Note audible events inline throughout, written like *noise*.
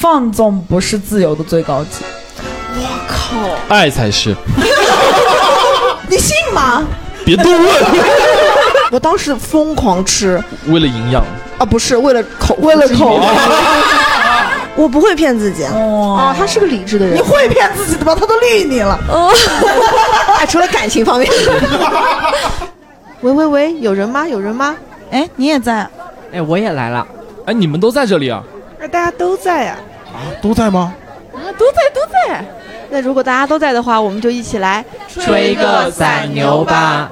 放纵不是自由的最高级。我靠爱才是。*laughs* 你信吗？别多问，*laughs* 我当时疯狂吃为了营养。啊，不是为了口，为了口 *laughs* 我不会骗自己啊，哦，他是个理智的人你。会骗自己的吧？他都绿你了。哎，除了感情方面。喂喂喂，有人吗？有人吗？哎，你也在？哎，我也来了。哎，你们都在这里啊？哎大家都在呀、都在吗？啊，都在都在。那如果大家都在的话，我们就一起来吹个散牛吧。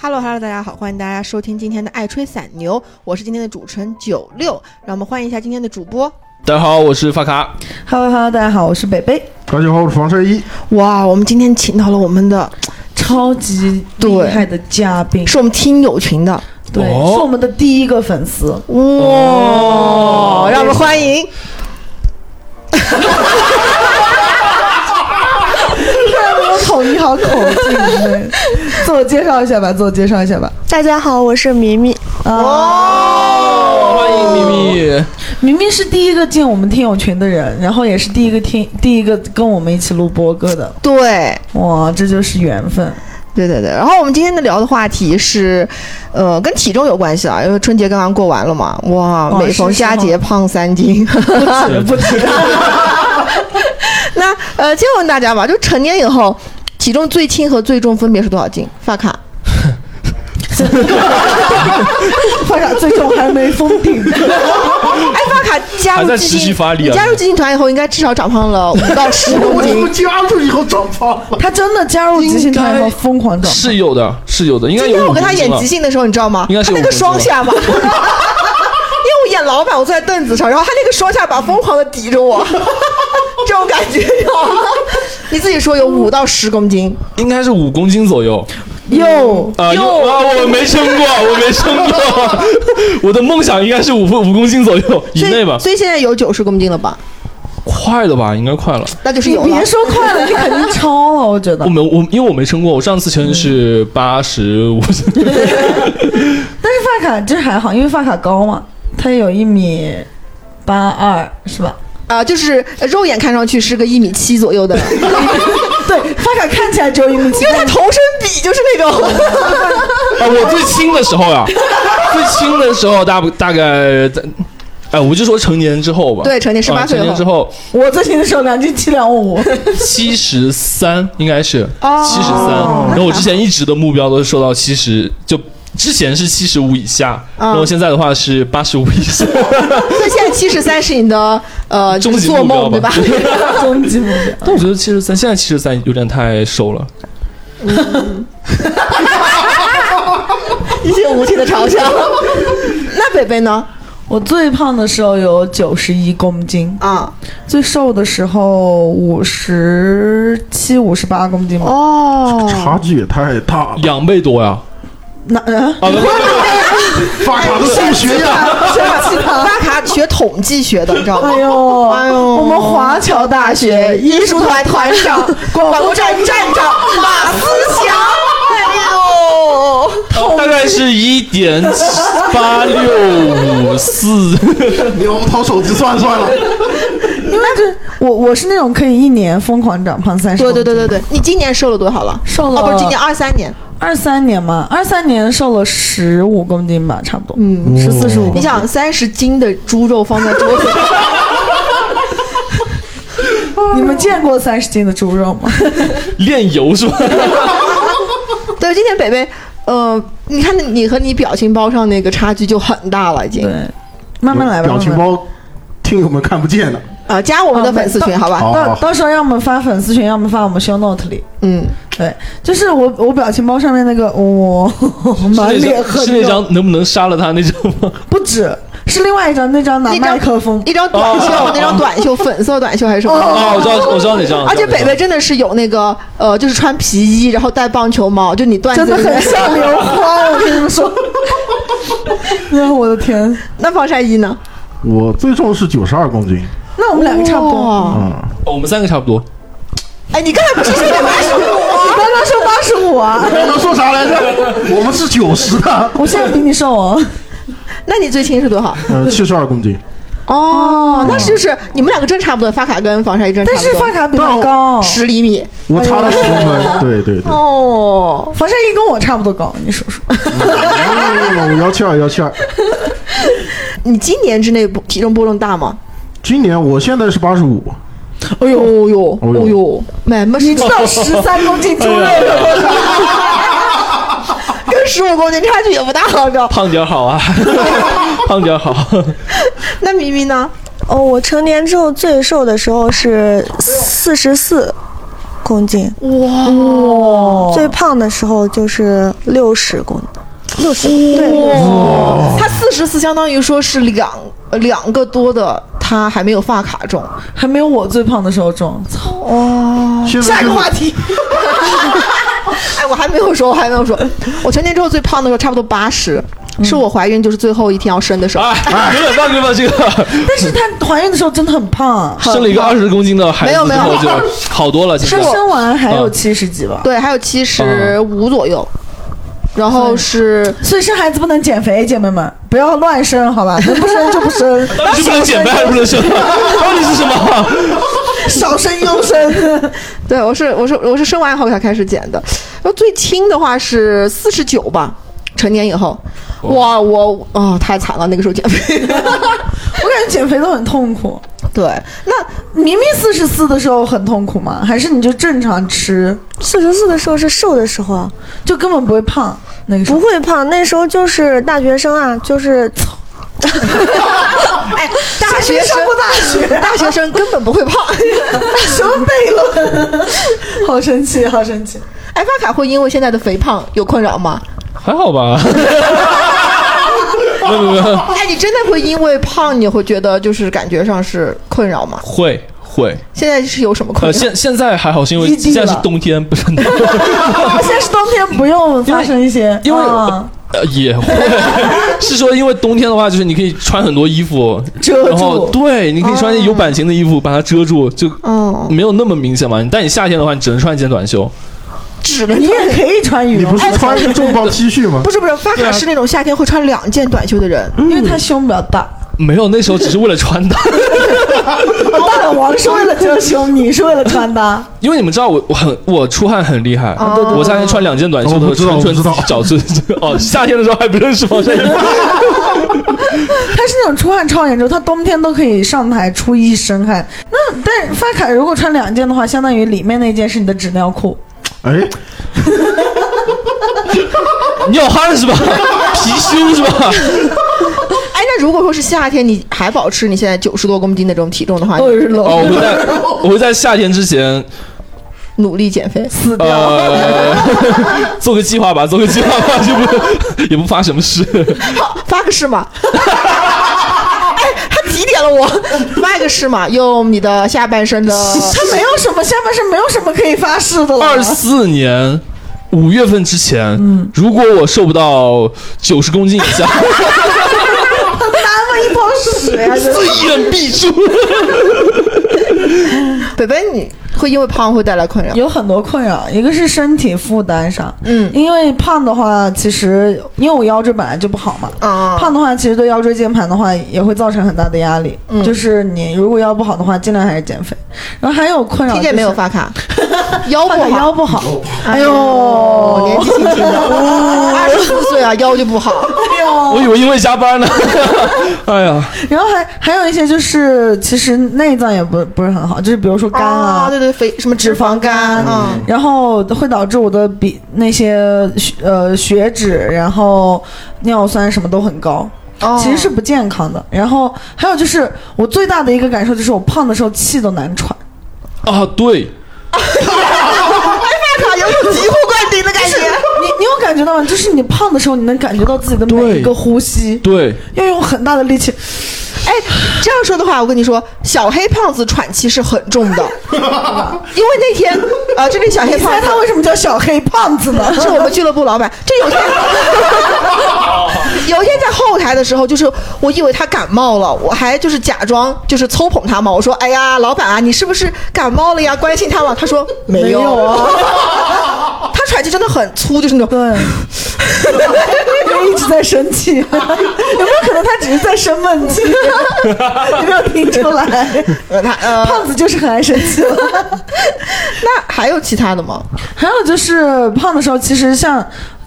Hello Hello，大家好，欢迎大家收听今天的爱吹散牛，我是今天的主持人九六，让我们欢迎一下今天的主播。大家好，我是发卡。Hello Hello，大家好，我是北北，大家好，我是防晒衣。哇，我们今天请到了我们的，超级厉害的嘉宾，是我们听友群的，对，哦是我们的第一个粉丝。哇、哦让我们欢迎。口音好口劲对，自我介绍一下吧，自我介绍一下吧。大家好，我是明明。哦，欢迎明明。明明是第一个进我们听友群的人，然后也是第一个听第一个跟我们一起录播歌的，对，哇，这就是缘分。对对对，然后我们今天的聊的话题是，呃，跟体重有关系啊，因为春节刚刚过完了嘛，哇，哦每逢佳节胖三斤。*laughs* 不止。不止，*laughs* 那呃，先问大家吧，就成年以后，体重最轻和最重分别是多少斤？发卡，*laughs* 发卡最终还没封顶。*laughs* 哎，发卡加入基金，续发力啊你加入基金团以后，应该至少长胖了 *laughs* 五到十公我斤。加入以后长胖了。他真的加入即兴团以后疯狂长胖，是有的，是有的，应该今天我跟他演即兴的时候，你知道吗？应该是他那个双下巴，因为我演老板，我坐在凳子上，然后他那个双下巴疯狂的抵着我，这种感觉，你知道吗？你自己说有五到十公斤，应该是五公斤左右。哟，啊，又啊，我没称过，我没称过。*laughs* 我的梦想应该是五五公斤左右以内吧，所以现在有九十公斤了吧？快了吧？应该快了。那就是有了你别。说快了，你肯定超了，我觉得我。没有，我因为我没称过，我上次称是八十五。*laughs* 但是发卡这还好，因为发卡高嘛，他有一米八二，是吧？啊、就是呃肉眼看上去是个一米七左右的，人 *laughs* 对，发卡看起来只有一米七，因为他头身比就是那种。啊，我最轻的时候呀，最轻的时候大不大概在，哎，我就说成年之后吧。对成年18啊岁后成年之后我最近的时候两斤七两五，七十三应该是哦七十三，然后我之前一直的目标都是瘦到七十，就之前是七十五以下，哦然后现在的话是八十五以下。所以现在七十三是你的呃 *laughs* 终极做目标梦对吧吧？终极目标。但我觉得七十三，现在七十三有点太瘦了。*laughs* 一些无情的嘲笑。*laughs* 那北北呢？我最胖的时候有九十一公斤，啊，最瘦的时候五十七、五十八公斤吧。哦，差距也太大了。两倍多呀！那呃，啊，不不不发 *laughs* 卡的数学呀，发卡学统计学的，你知道吗？哎呦，哎呦我们华侨大学艺术团团长、广播站站长马思祥。哎呦，大概是一点八六五四。*laughs* 你我们掏手机算算了。因为这我我是那种可以一年疯狂长胖三十，对对对对对，你今年瘦了多少了？瘦了哦，不是今年二三年。二三年嘛，二三年瘦了十五公斤吧，差不多，嗯，十四十五。你想三十斤的猪肉放在桌子上，*laughs* 你们见过三十斤的猪肉吗？*laughs* 炼油是吧？*laughs* 对，今天北北，呃，你看你和你表情包上那个差距就很大了，已经。对，慢慢来吧。表情包，听友们看不见的。啊，加我们的粉丝群，好吧？好到到时候要么发粉丝群，要么发我们 show note 里。嗯，对，就是我我表情包上面那个哇、是那 *laughs* 满脸是那张能不能杀了他那张吗？*laughs* 不止，是另外一张，那张拿一张麦克风，一张短袖，那张短袖，粉色短袖还是什么？哦，我知道，我知道哪张。而且北北真的是有那个呃，就是穿皮衣，然后戴棒球帽，就你段子真的里很像刘欢，我跟你们说。*laughs* 哎呀，我的天！那防晒衣呢？我最重是九十二公斤。那我们两个差不多。哇嗯，哦我们三个差不多。哎，你刚才不是说你八十五你刚刚说八十五啊？刚刚说啥来着？*laughs* 我们是九十的。我现在比你瘦哦。*laughs* 那你最轻是多少？呃，七十二公斤。哦，那是就是你们两个真差不多，发卡跟防晒衣真差不多但是，发卡比我高，十厘米。我差了十分，对对对，哦，防晒衣跟我差不多高，你数数。哦幺七二幺七二。*laughs* 你今年之内不体重波动大吗？今年我现在是八十五，哎呦。哦呦。哦呦。哦呦，买么你知道十三公斤猪肉有多少？*laughs* 跟十五公斤差距也不大，我知道。胖点好啊，*laughs* 胖点好。那咪咪呢？哦，我成年之后最瘦的时候是四十四公斤，哇，最胖的时候就是六十公六十对，他四十四相当于说是两呃两个多的，他还没有发卡重。还没有我最胖的时候重。操！下一个话题。*laughs* 哎，我还没有说，我还没有说，我成年之后最胖的时候差不多八十，是我怀孕就是最后一天要生的时候。哎，有点棒，有点棒，这个但是她怀孕的时候真的很胖啊，生了一个二十公斤的孩子没有没有后就好多了。现在她生完还有嗯七十几吧。对，还有七十五左右，然后是所以生孩子不能减肥，姐妹们不要乱生，好吧？*laughs* 能不生就不生，*laughs* 到底是不能减肥还是不能生？*laughs* 到底是什么？少生优生。对我是我是我是生完以后才开始减的，然后最轻的话是四十九吧，成年以后，哇，我哦太惨了，那个时候减肥。我感觉减肥都很痛苦。对，那明明四十四的时候很痛苦吗？还是你就正常吃，四十四的时候是瘦的时候啊，就根本不会胖？那个时候不会胖，那时候就是大学生啊，就是 *laughs* 哎，大学生上过大学，大学生根本不会胖。*laughs* 什么悖论？*laughs* 好生气，好生气！哎，发卡会因为现在的肥胖有困扰吗？还好吧？没有没有，哎，你真的会因为胖你会觉得就是感觉上是困扰吗？会会。现在是有什么困？现现在还好，是因为现在是冬天，不是 *laughs* 现在是冬天，不用发生一些，因为啊呃也会 *laughs* 是说，因为冬天的话，就是你可以穿很多衣服遮然后住。对，你可以穿有版型的衣服把它遮住，就哦，没有那么明显嘛。但你夏天的话，你只能穿一件短袖。只能你也可以穿羽你不绒服，是穿一个重磅 *laughs* T 恤吗？不是不是，发卡是那种夏天会穿两件短袖的人。因为他胸比较大。没有，那时候只是为了穿搭，大老王是为了遮胸，你是为了穿搭。因为你们知道我我很我出汗很厉害，对对我夏天穿两件短袖都是纯纯我知道脚趾哦，*laughs* 夏天的时候还不认识防晒衣。他是那种出汗超严重，他冬天都可以上台出一身汗。那但是发卡如果穿两件的话，相当于里面那件是你的纸尿裤。哎，*laughs* 你有汗是吧？*laughs* 貔貅是吧？*laughs* 哎，那如果说是夏天，你还保持你现在九十多公斤的这种体重的话，都是你哦，我会在我会在夏天之前努力减肥。死掉。呃做个计划吧，做个计划吧，就不也不发什么誓。发个誓嘛。点了我，发一个誓嘛，用你的下半身的。*laughs* 他没有什么下半身没有什么可以发誓的了。二四年五月份之前，如果我瘦不到九十公斤以下，*laughs* 那么一泡屎呀！真的醉眼必诛。*laughs* 北北，你会因为胖会带来困扰？有很多困扰，一个是身体负担上，嗯因为胖的话，其实因为我腰椎本来就不好嘛，啊胖的话其实对腰椎间盘的话也会造成很大的压力。嗯就是你如果腰不好的话，尽量还是减肥。然后还有困扰、就是，听见没有，发卡？*laughs* 腰不发卡腰好。不好，哎呦，年纪轻轻的，*laughs* 二十四岁啊，腰就不好。*laughs* 我以为因为加班呢。*laughs* 哎呀，然后还还有一些就是其实内脏也不不是很好，就是比如说肝啊，对对，肥什么脂肪肝，嗯，然后会导致我的比那些血呃血脂，然后尿酸什么都很高。哦其实是不健康的。然后还有就是，我最大的一个感受就是，我胖的时候气都难喘。啊，对，*laughs* 发卡有种醍醐灌顶的感觉。你你有感觉到吗？就是你胖的时候，你能感觉到自己的每一个呼吸，对，要用很大的力气。哎，这样说的话，我跟你说，小黑胖子喘气是很重的，*laughs* 因为那天，呃，这里小黑胖子他为什么叫小黑胖子呢？是我们俱乐部老板。这有一天，*laughs* 有一天在后台的时候，就是我以为他感冒了，我还就是假装就是抽捧他嘛。我说：“哎呀，老板啊，你是不是感冒了呀？关心他嘛。”他说：“没有啊。”他喘气真的很粗，就是那种。对，*laughs* 就一直在生气，有没有可能他只是在生闷气？有 *laughs* 没有听出来？*laughs* 呃，他呃，胖子就是很爱生气了。那还有其他的吗？还有就是胖的时候，其实像，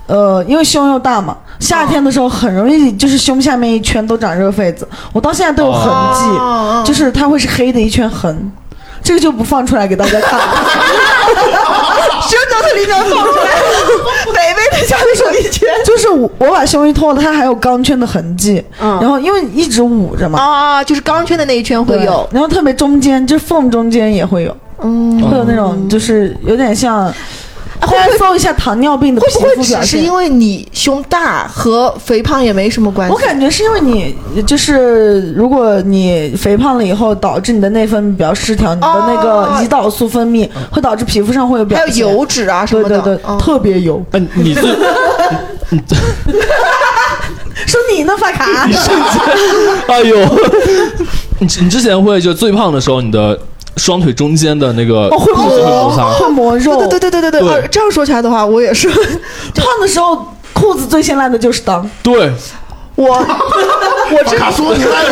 呃，因为胸又大嘛，夏天的时候很容易就是胸下面一圈都长热痱子，我到现在都有痕迹，哦就是它会是黑的一圈痕，这个就不放出来给大家看。胸都是里面放出来，北北的下面有一圈。就是我我把胸衣脱了，它还有钢圈的痕迹，嗯。然后因为一直捂着嘛，啊，就是钢圈的那一圈会有，然后特别中间就是缝中间也会有，嗯，会有那种就是有点像，*laughs* 大家搜一下糖尿病的皮会不会肤表现只是因。为你胸大和肥胖也没什么关系？我感觉是因为你，就是如果你肥胖了以后，导致你的内分泌比较失调，你的那个哦胰岛素分泌会导致皮肤上会有表还有，油脂啊什么的，对对对，嗯特别油。哎，你是 *laughs* 说你呢，发卡？哎呦，你你之前会就最胖的时候，你的双腿中间的那个哦，会磨，擦，会磨肉。对对对对对对这样说起来的话，我也是，胖的时候裤子最先烂的就是裆。对我 *laughs* 我真卡说你烂了，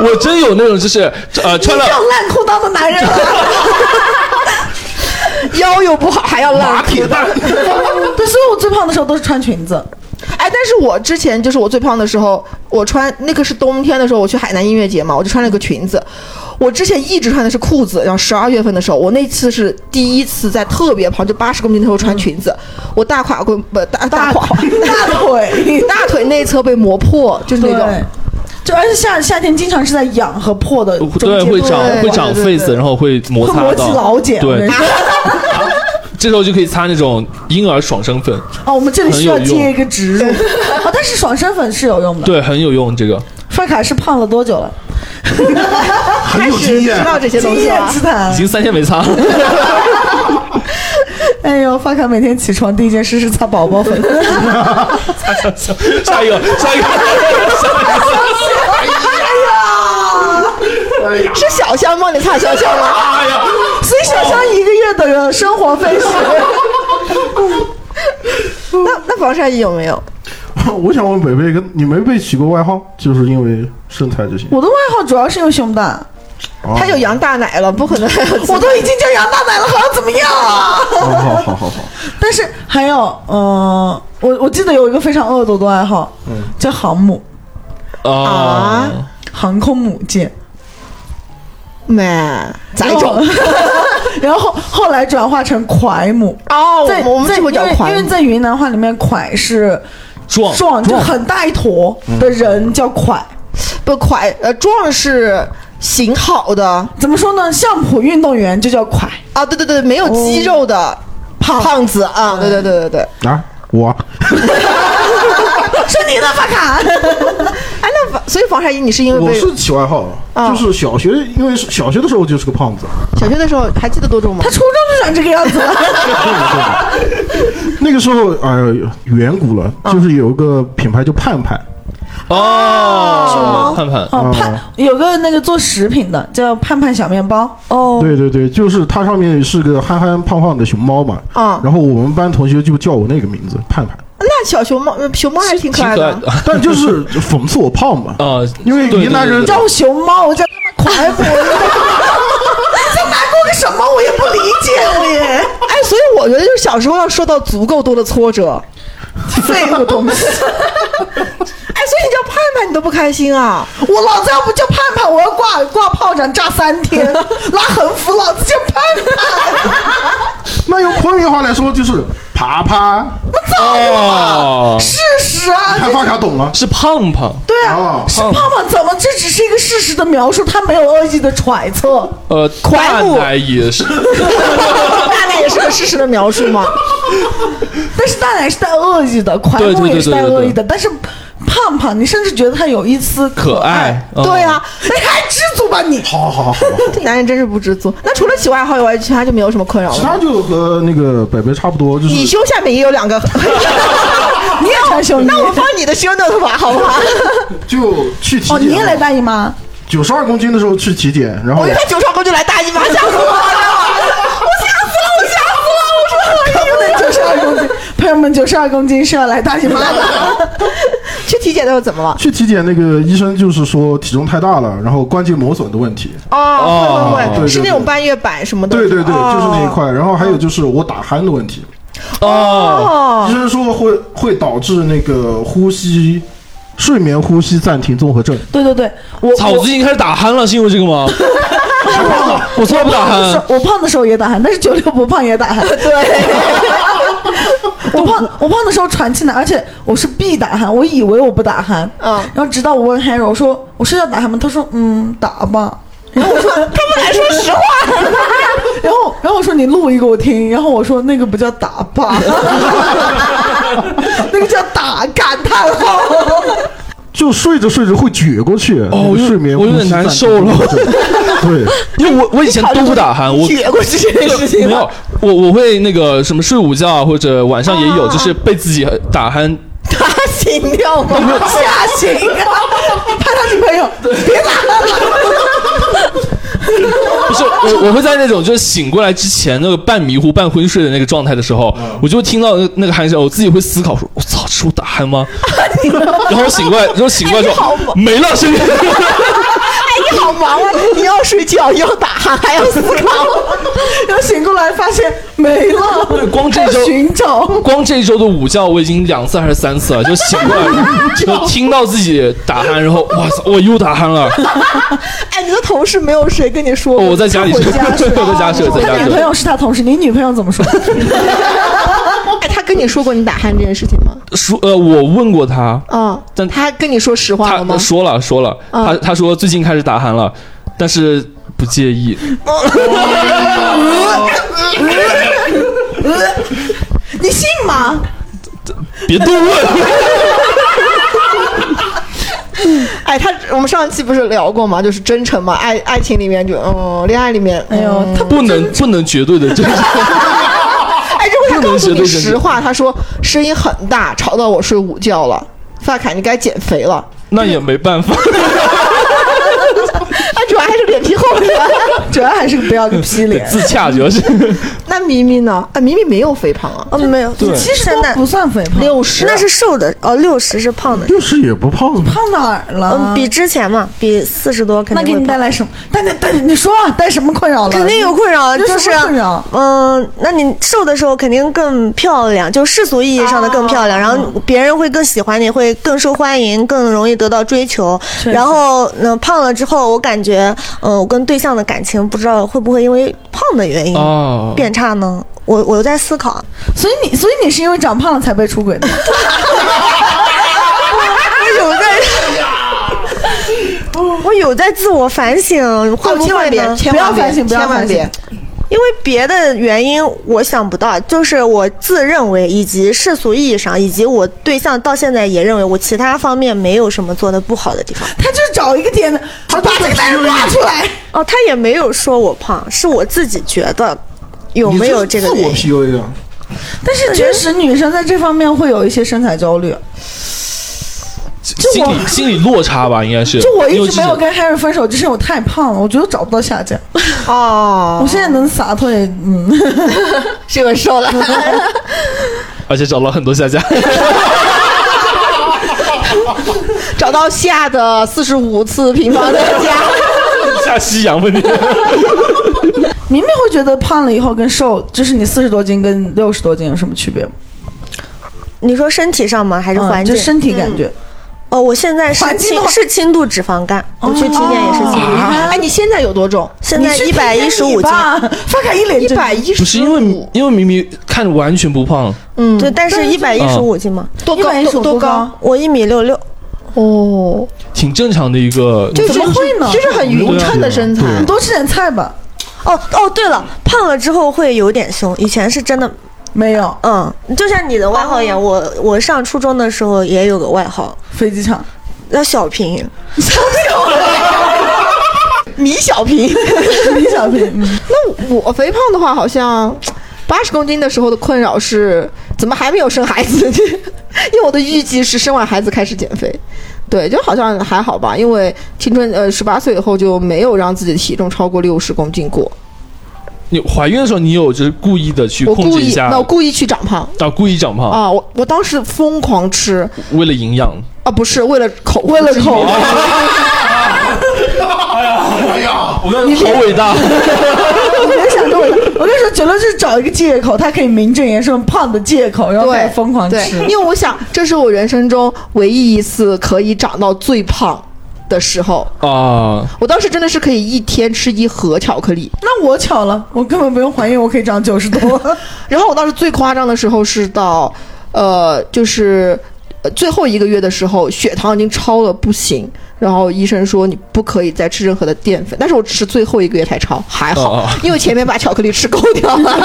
*laughs* 我真有那种就是呃穿了烂裤裆的男人了。*laughs* 腰又不好，还要烂裤裆。对，所以我最胖的时候都是穿裙子。哎，但是我之前就是我最胖的时候，我穿那个是冬天的时候，我去海南音乐节嘛，我就穿了个裙子。我之前一直穿的是裤子，然后十二月份的时候，我那次是第一次在特别胖，就八十公斤的时候穿裙子，我大胯骨不大大胯大腿，大腿内侧被磨破，就是那对种。。就而且夏夏天经常是在痒和破的中对间，会长对会长痱子然后会摩擦会磨起老茧。对 *laughs* 这时候就可以擦那种婴儿爽身粉，哦，我们这里需要接一个植入。*laughs* 哦，但是爽身粉是有用的。对，很有用。这个发卡是胖了多久了？*laughs* 很有经验知。道这些东经西了。已。经三天没擦，*laughs* 哎呦，发卡每天起床第一件事是擦宝宝粉。下一个，下一个，是小香帮你擦小香吗？哎呀，所以小香一个月的生活费是。*laughs* 那那防晒衣有没有？*laughs* 我想问北北，跟你没被起过外号，就是因为身材这些？我的外号主要是因为胸大，哦他有杨大奶了，不可能还有。我都已经叫杨大奶了，还要怎么样啊？好好好好好，*laughs* 但是还有，嗯、我我记得有一个非常恶毒的外号，叫航母，啊，航空母舰。没咋一种？然后 *laughs* 后来转化成蒯母，哦，在我们这会叫蒯因为在云南话里面，蒯是壮壮，就很大一坨的人叫蒯。不快呃壮是型好的怎么说呢？相扑运动员就叫蒯。啊，对对对，没有肌肉的胖胖子啊，对对对对对。啊，我 *laughs* 说你呢，发卡？哎，那防所以防晒衣你是因为被我是起外号，啊。就是小学，因为小学的时候就是个胖子，小学的时候还记得多重吗？他？初中就长这个样子了。*laughs* *laughs* 那个时候哎呀远古了，就是有一个品牌叫盼盼，哦，盼盼，哦，盼有个那个做食品的叫盼盼小面包。哦，对对对，就是它上面是个憨憨胖胖的熊猫嘛，啊，然后我们班同学就叫我那个名字盼盼，那小熊猫呃熊猫还挺可爱的。挺可爱的但就是讽刺我胖嘛，啊，因为云南人叫我熊猫，我叫他妈蒯母。*laughs* 在难过个什么？我也不理解我也。*laughs* 哎，所以我觉得就是小时候要受到足够多的挫折。*laughs* 废物东西！哎，所以你叫盼盼你都不开心啊？我老子要不叫盼盼，我要挂挂炮仗炸三天，拉横幅，老子叫盼盼。那用昆明话来说就是爬爬，哦，事实啊，看发卡懂了。是胖胖，对啊哦，是胖胖，怎么这只是一个事实的描述，他没有恶意的揣测。呃，大母奶也是，*laughs* 大概也是个事实的描述吗？*laughs* 但是大奶是带恶意的，蒯对对木也是带对对对。恶意的，但是胖胖，你甚至觉得他有一丝可爱对啊，你还知足吧你？好好好好，*laughs* 这男人真是不知足。那除了起外号以外，其他就没有什么困扰了其。他就和那个北北差不多，就是你胸下面也有两个，*laughs* 你也穿胸衣？那我放你的胸那头吧，好不好？就去体哦，你也来，大姨妈？九十二公斤的时候去体检，然后我一看九十二公斤来大姨妈，吓死我了！我吓死了，我吓死了！我说可不能九十二公斤。*laughs* 朋友们，九十二公斤是要来大姨妈的。*laughs* 去体检的时候怎么了？去体检那个医生就是说体重太大了，然后关节磨损的问题。哦，会会会，对对是那种半月板什么的。对对对，哦就是那一块。然后还有就是我打鼾的问题，哦，哦医，生说会会导致那个呼吸睡眠呼吸暂停综合症。对对对，我操，我最近开始打鼾了，是因为这个吗？我从来不打鼾。我胖的时候也打鼾，但是九六不胖也打鼾。*laughs* 对，我胖我胖的时候喘气呢，而且我是必打鼾，我以为我不打鼾，嗯然后直到我问 Harry，我说我睡觉打鼾吗？他说嗯打吧。然后我说 *laughs* 他们还说实话，然后然后我说你录一个我听，然后我说那个不叫打吧，*laughs* 那个叫打感叹号。就睡着睡着会撅过去，哦睡眠我有点难受了 *laughs* 对，因为我我以前都不打鼾，我撅过去这件事情没有，我我会那个什么睡午觉啊或者晚上也有，就是被自己打鼾。他心跳吗？吓醒啊！*laughs* 拍他女朋友，别打鼾了。*laughs* 不是我，我会在那种就是醒过来之前那个半迷糊、半昏睡的那个状态的时候，我就会听到那那个鼾声，我自己会思考说：“我操，这是我打鼾吗？” *laughs* 然后醒过来，然后醒过来之后没了声音。*laughs* 哎，你好忙啊！你要睡觉，又要打鼾，还要思考。然后醒过来发现没了，对，光这周寻找。光这周的午觉我已经两次还是三次了，就醒过来，*laughs* 就听到自己打鼾，然后哇塞，我又打鼾了。*laughs* 哎，你的同事没有谁跟你说？我在家里 *laughs* 睡，在家睡，在家睡。他女朋友是他同事，你女朋友怎么说？跟你说过你打鼾这件事情吗？说呃，我问过他，嗯，但他跟你说实话了吗他？说了说了，嗯他他说最近开始打鼾了，但是不介意。你信吗？别多问。*laughs* 哎，他我们上期不是聊过吗？就是真诚嘛，爱爱情里面就嗯，恋爱里面，哎呦，他不能不能绝对的真诚。他告诉你实话，他说声音很大，吵到我睡午觉了，发卡你该减肥了。那也没办法。*laughs* 他主要还是脸皮厚的。*laughs* 主要还是不要个屁脸。*laughs* 自洽主要是。*laughs* 那咪咪呢？啊，咪咪没有肥胖啊，哦，没有，对其实现在不算肥胖，六十那是瘦的哦，六十是胖的，六十也不胖啊。胖哪儿了？嗯，比之前嘛，比四十多肯那给你带。来什么？带带带，你说啊，带什么困扰了？肯定有困扰，就是困扰嗯，那你瘦的时候肯定更漂亮，就世俗意义上的更漂亮，然后别人会更喜欢你，会更受欢迎，更容易得到追求。然后嗯，胖了之后，我感觉，嗯，我跟对象的感情不知道会不会因为胖的原因哦，变差呢？我我在思考，所以你，所以你是因为长胖了才被出轨的？*laughs* 我有在，我有在自我反省，会不千万别，会呢？千万别不要反省不要千万反省别。因为别的原因我想不到，就是我自认为，以及世俗意义上，以及我对象到现在也认为我其他方面没有什么做的不好的地方。他就是找一个点，他把这个男人拉出来。哦，他也没有说我胖，是我自己觉得有没有这个自我。PUA 啊？但是确实，女生在这方面会有一些身材焦虑。心理心理落差吧，应该是。就我一直没有跟 Harry 分手，就是因为我太胖了，我觉得找不到下家。*laughs* 哦，我现在能洒脱也，嗯，*laughs* 是因为瘦了。*laughs* 而且找了很多下家。找到下的四十五次平方的家。下西洋问题。明明会觉得胖了以后跟瘦，就是你四十多斤跟六十多斤有什么区别吗？你说身体上吗？还是环境？嗯就身体感觉。哦，我现在是轻是轻度脂肪肝，我去体检也是轻度脂肪肝。哎，你现在有多重？现在一百一十五斤，吧，发卡一脸一正百一十不是因为因为明明看着完全不胖，嗯，对，但是一百一十五斤嘛，多高？115多多高？我一米六六，哦，挺正常的一个。就是怎么会呢就是很匀称的身材。你多吃点菜吧。哦哦，对了，胖了之后会有点凶，以前是真的，没有嗯，就像你的外号一样，我我上初中的时候也有个外号飞机场，叫小平，*laughs* 米小平。*laughs* 米小平，嗯那我肥胖的话，好像八十公斤的时候的困扰是，怎么还没有生孩子？*laughs* 因为我的预计是生完孩子开始减肥。对，就好像还好吧，因为青春呃十八岁以后就没有让自己的体重超过六十公斤过。你怀孕的时候，你有就是故意的去控制一下那我故意去长胖啊，故意长胖，啊！我我当时疯狂吃为了营养。啊，不是为了口，为了口 *laughs* 哎呀，我看好伟大，你别想这么大，我跟你说，绝对是找一个借口，他可以名正言顺胖的借口，然后再对疯狂对吃，。因为我想这是我人生中唯一一次可以长到最胖的时候。啊！我当时真的是可以一天吃一盒巧克力，那我巧了，我根本不用怀孕，我可以长九十多。*laughs* 然后我当时最夸张的时候是到，呃，就是呃最后一个月的时候，血糖已经超了不行，然后医生说你不可以再吃任何的淀粉，但是我只是最后一个月才超，还好，因为前面把巧克力吃够掉了。*laughs*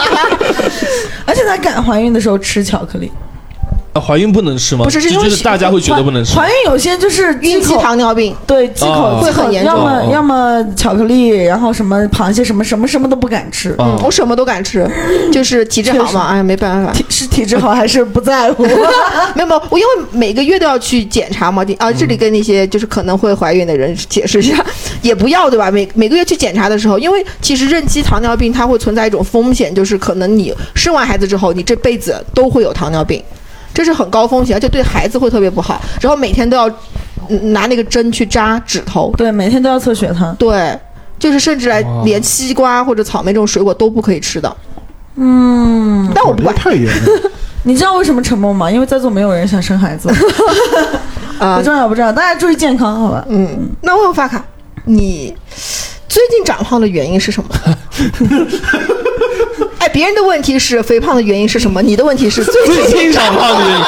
*laughs* 而且在敢怀孕的时候吃巧克力，啊怀孕不能吃吗？不是是因为就就是大家会觉得不能吃。怀孕有些就是孕期糖尿病，对忌口哦会很严重要么哦要么巧克力，然后什么螃蟹什么什么什么都不敢吃。啊我什么都敢吃，*laughs* 就是体质好嘛，哎呀没办法。体是体质好还是不在乎？*laughs* 没有没有，我因为每个月都要去检查嘛，啊，这里跟那些就是可能会怀孕的人解释一下，*laughs* 也不要对吧？每每个月去检查的时候，因为其实妊期糖尿病它会存在一种风险，就是可能你生完孩子之后，你这辈子都会有糖尿病，这是很高风险，而且对孩子会特别不好。然后每天都要嗯拿那个针去扎指头，对，每天都要测血糖。对，就是甚至来哦连西瓜或者草莓这种水果都不可以吃的。嗯，但我不管太严了。*laughs* 你知道为什么沉默吗？因为在座没有人想生孩子。*laughs* 啊不，重要不重要，大家注意健康，好吧？嗯，那我有发卡，你最近长胖的原因是什么？*laughs* 别人的问题是肥胖的原因是什么？你的问题是最最近长胖的原因，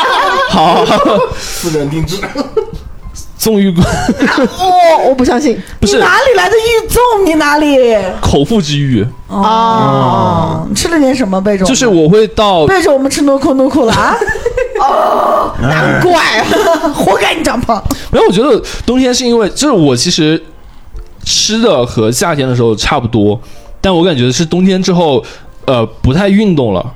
好，私人定制，纵欲过哦，我不相信不是你哪里来的欲纵？你哪里？口腹之欲，哦，吃了点什么备种？就是我会到背着我们吃诺酷诺酷了啊！哦难怪，活该你长胖。没有，我觉得冬天是因为就是我其实吃的和夏天的时候差不多，但我感觉是冬天之后，呃，不太运动了，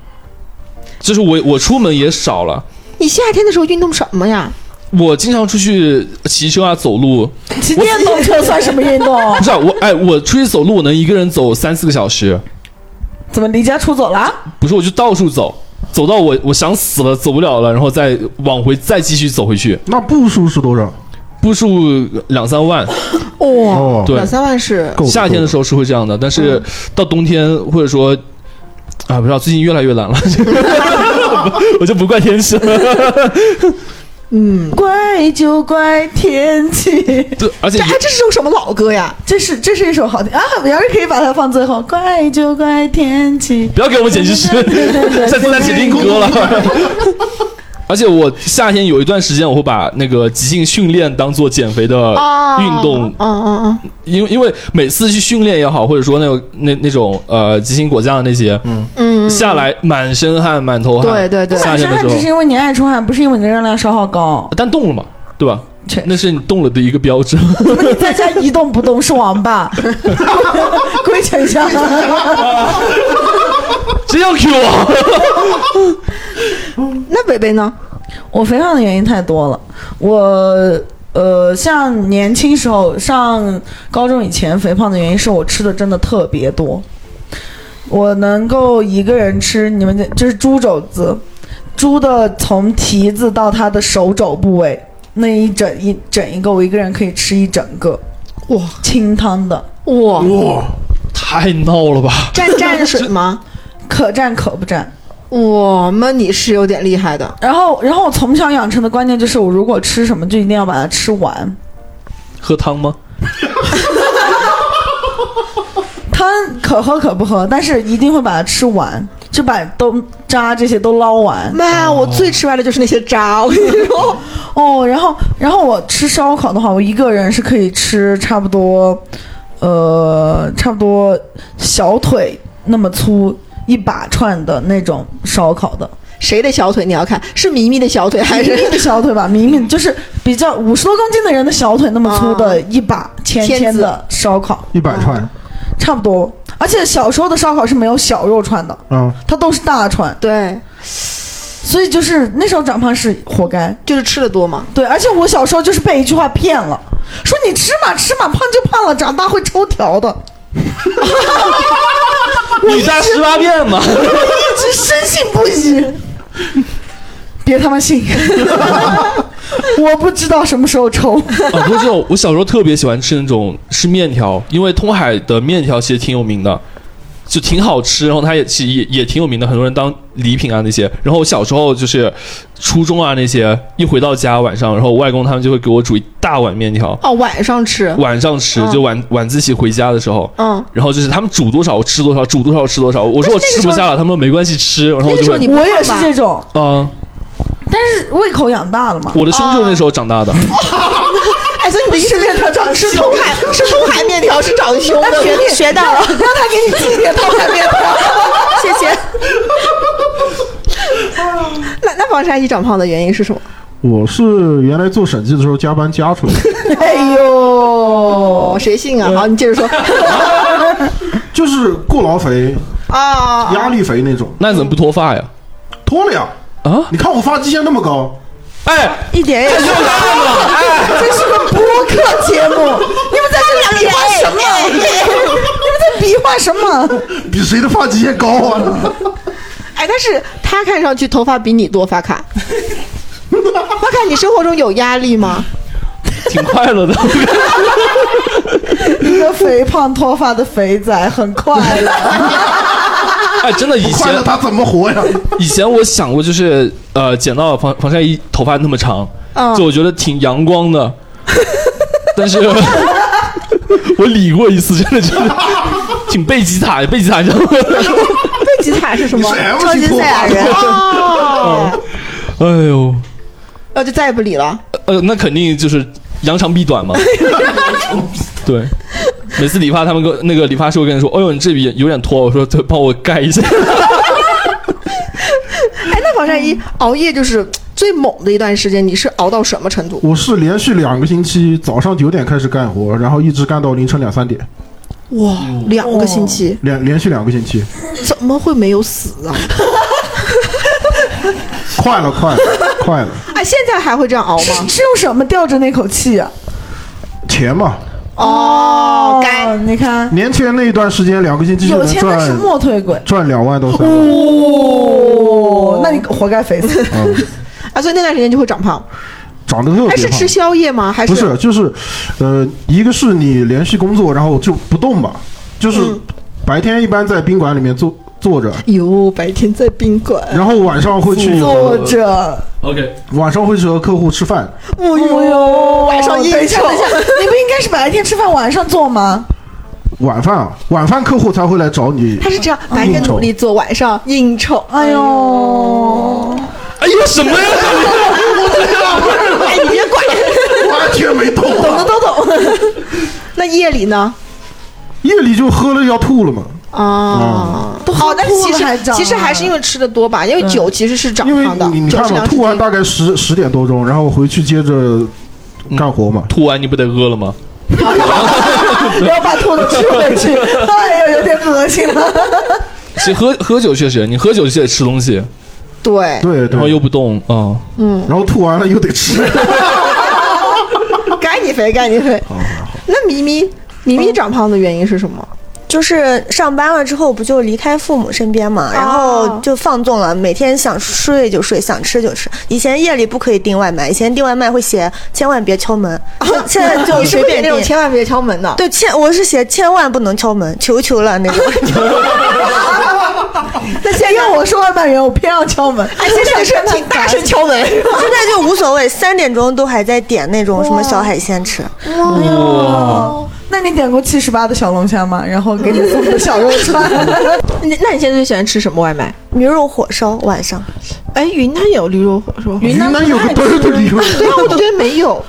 就是我我出门也少了。你夏天的时候运动什么呀？我经常出去骑车啊，走路。骑 *laughs* 电动车算什么运动 *laughs* 不？是、啊、我，哎，我出去走路，我能一个人走三四个小时。怎么离家出走了？不是，我就到处走，走到我我想死了，走不了了，然后再往回再继续走回去，那步数是多少？步数两三万。哇，哦，对两三万是够夏天的时候是会这样的，但是到冬天或者说啊，不知道最近越来越懒了，*laughs* 我就不怪天气了。嗯，怪就怪天气。*laughs* 对，而且这哎这是首什么老歌呀？这是这是一首好听啊！我要是可以把它放最后，怪就怪天气。不要给我们剪辑师再再写定歌了。而且我夏天有一段时间，我会把那个即兴训练当做减肥的啊，运动，嗯嗯嗯，因为因为每次去训练也好，或者说那种那那种呃即兴果酱那些，嗯嗯，下来满身汗、满头汗。对对对夏天的时候只是，因为你爱出汗，不是因为你的热量消耗高。但动了嘛，对吧？确那是你动了的一个标志。怎么你在家一动不动是王八？*laughs* 跪求一下。*laughs* 真要 Q 我？*laughs* 那北北呢？我肥胖的原因太多了，我呃，像年轻时候上高中以前肥胖的原因是我吃的真的特别多，我能够一个人吃你们的就是猪肘子，猪的从蹄子到它的手肘部位那一整一整一个，我一个人可以吃一整个，哇清汤的，哇，哇，太闹了吧！蘸蘸 *laughs* 水吗？可蘸可不蘸。哇，那你是有点厉害的。然后，然后我从小养成的观念就是，我如果吃什么就一定要把它吃完。喝汤吗？*laughs* 汤可喝可不喝，但是一定会把它吃完，就把都渣这些都捞完。妈，我最吃完的就是那些渣，我跟你说。*laughs* 哦，然后然后我吃烧烤的话，我一个人是可以吃差不多，呃，差不多小腿那么粗一把串的那种烧烤的，谁的小腿你要看？是咪咪的小腿还明明是？的小腿吧，明明就是比较五十多公斤的人的小腿那么粗的一把签签的烧烤，一百串，差不多。而且小时候的烧烤是没有小肉串的，嗯，它都是大串，对，所以就是那时候长胖是活该。就是吃的多嘛。对，而且我小时候就是被一句话骗了，说你吃嘛吃嘛，胖就胖了，长大会抽条的。我女大十八变嘛。*laughs* 一直深信不疑。别他妈信！*laughs* 我不知道什么时候抽。啊，不是这种我小时候特别喜欢吃那种吃面条，因为通海的面条其实挺有名的，就挺好吃，然后它也其实也也挺有名的，很多人当礼品啊那些。然后我小时候就是初中啊那些，一回到家晚上，然后我外公他们就会给我煮一大碗面条，哦，晚上吃，晚上吃嗯就晚晚自习回家的时候。嗯，然后就是他们煮多少我吃多少，煮多少吃多少。我说我吃不下了，他们说没关系吃，然后我就会我也是这种，啊、但是胃口养大了嘛。我的胸就是那时候长大的。*laughs* 哎，所以你的意思面条长是通海是通海面条是长胸的，学学到了，让他给你寄点通海面条。*laughs* 谢谢。*laughs* 那那防晒衣长胖的原因是什么？我是原来做审计的时候加班加出来的，哎呦，哦，谁信啊？好，你接着说。就是过劳肥、啊，压力肥那种，那你怎么不脱发呀？脱了呀！啊，你看我发际线那么高，哎，一点也又来了！哎，这是个播客节目，你们在这里比划什么？你们在比划什么？比谁的发际线高啊？哎，但是他看上去头发比你多，发卡。发卡，你生活中有压力吗？挺快乐的。*laughs* 一个肥胖脱发的肥仔很快乐。哎，真的，以前他怎么活呀？*laughs* 以前我想过，就是呃，剪到防防晒衣，头发那么长，嗯就我觉得挺阳光的。但是，*laughs* 我理过一次，真的就是挺贝吉塔，贝吉塔你知道吗？贝吉塔是什么超级赛亚人，哦，哎呦，然后就再也不理了。呃，那肯定就是扬长避短嘛。*laughs* 对，*laughs* 每次理发，他们跟那个理发师会跟你说：“哎呦，你这笔有点脱。”我说：“对，帮我盖一下。*laughs* 哎，那防晒衣熬夜就是最猛的一段时间，你是熬到什么程度？我是连续两个星期早上九点开始干活，然后一直干到凌晨两三点，哇，两个星期，连连续两个星期，怎么会没有死啊？*laughs* 快了，快了，快了，哎，现在还会这样熬是吗？是用什么吊着那口气啊？钱嘛。哦，该你看，年前那一段时间，两个星期就能有钱的是赚磨腿鬼。赚两万多三万。哦，那你活该肥死。嗯，*laughs* 啊，所以那段时间就会长胖。长得特别胖。还是吃宵夜吗？还是不是，就是，呃，一个是你连续工作，然后就不动吧，就是嗯白天一般在宾馆里面坐坐着，哟，白天在宾馆，然后晚上会去坐着，”OK，晚上会去和客户吃饭，哦哟，晚上应等一下，酬等一下，你不应该是白天吃饭，晚上做吗？晚饭啊，晚饭客户才会来找你。他是这样，白天努力做，晚上应酬。哎呦，哎呦，什么呀？哎，你别管，完全没懂懂的啊！都懂。*laughs* 那夜里呢？夜里就喝了要吐了嘛，啊，都喝哦，那吐其实其实还是因为吃的多吧，因为酒其实是长因为胖的你，你看嘛，吐完大概十十点多钟，然后回去接着干活嘛。吐完你不得饿了吗？*laughs* 不要把吐的吃回去，*laughs* 哎呦，有点恶心了。其实喝喝酒确实，你喝酒就得吃东西，对，对对，然后又不动啊。然后吐完了又得吃。*laughs* 该你肥，该你肥。那咪咪咪咪长胖的原因是什么？就是上班了之后不就离开父母身边嘛，然后就放纵了，每天想睡就睡，想吃就吃。以前夜里不可以订外卖，以前订外卖会写千万别敲门，现 *laughs* 现在就随便订。那种千万别敲门的？对，千我是写千万不能敲门，求求了那种。*laughs* 那现在要我是外卖员，我偏要敲门。哎，现在 *laughs* 是请大声敲门。现在就无所谓，三点钟都还在点那种什么小海鲜吃。哇，那你点过七十八的小龙虾吗？然后给你送个小肉串。*laughs* 你那你现在最喜欢吃什么外卖？驴肉火烧晚上，哎，云南有驴肉火烧。云南云南有个嘚儿的理由，对啊，我觉得没有。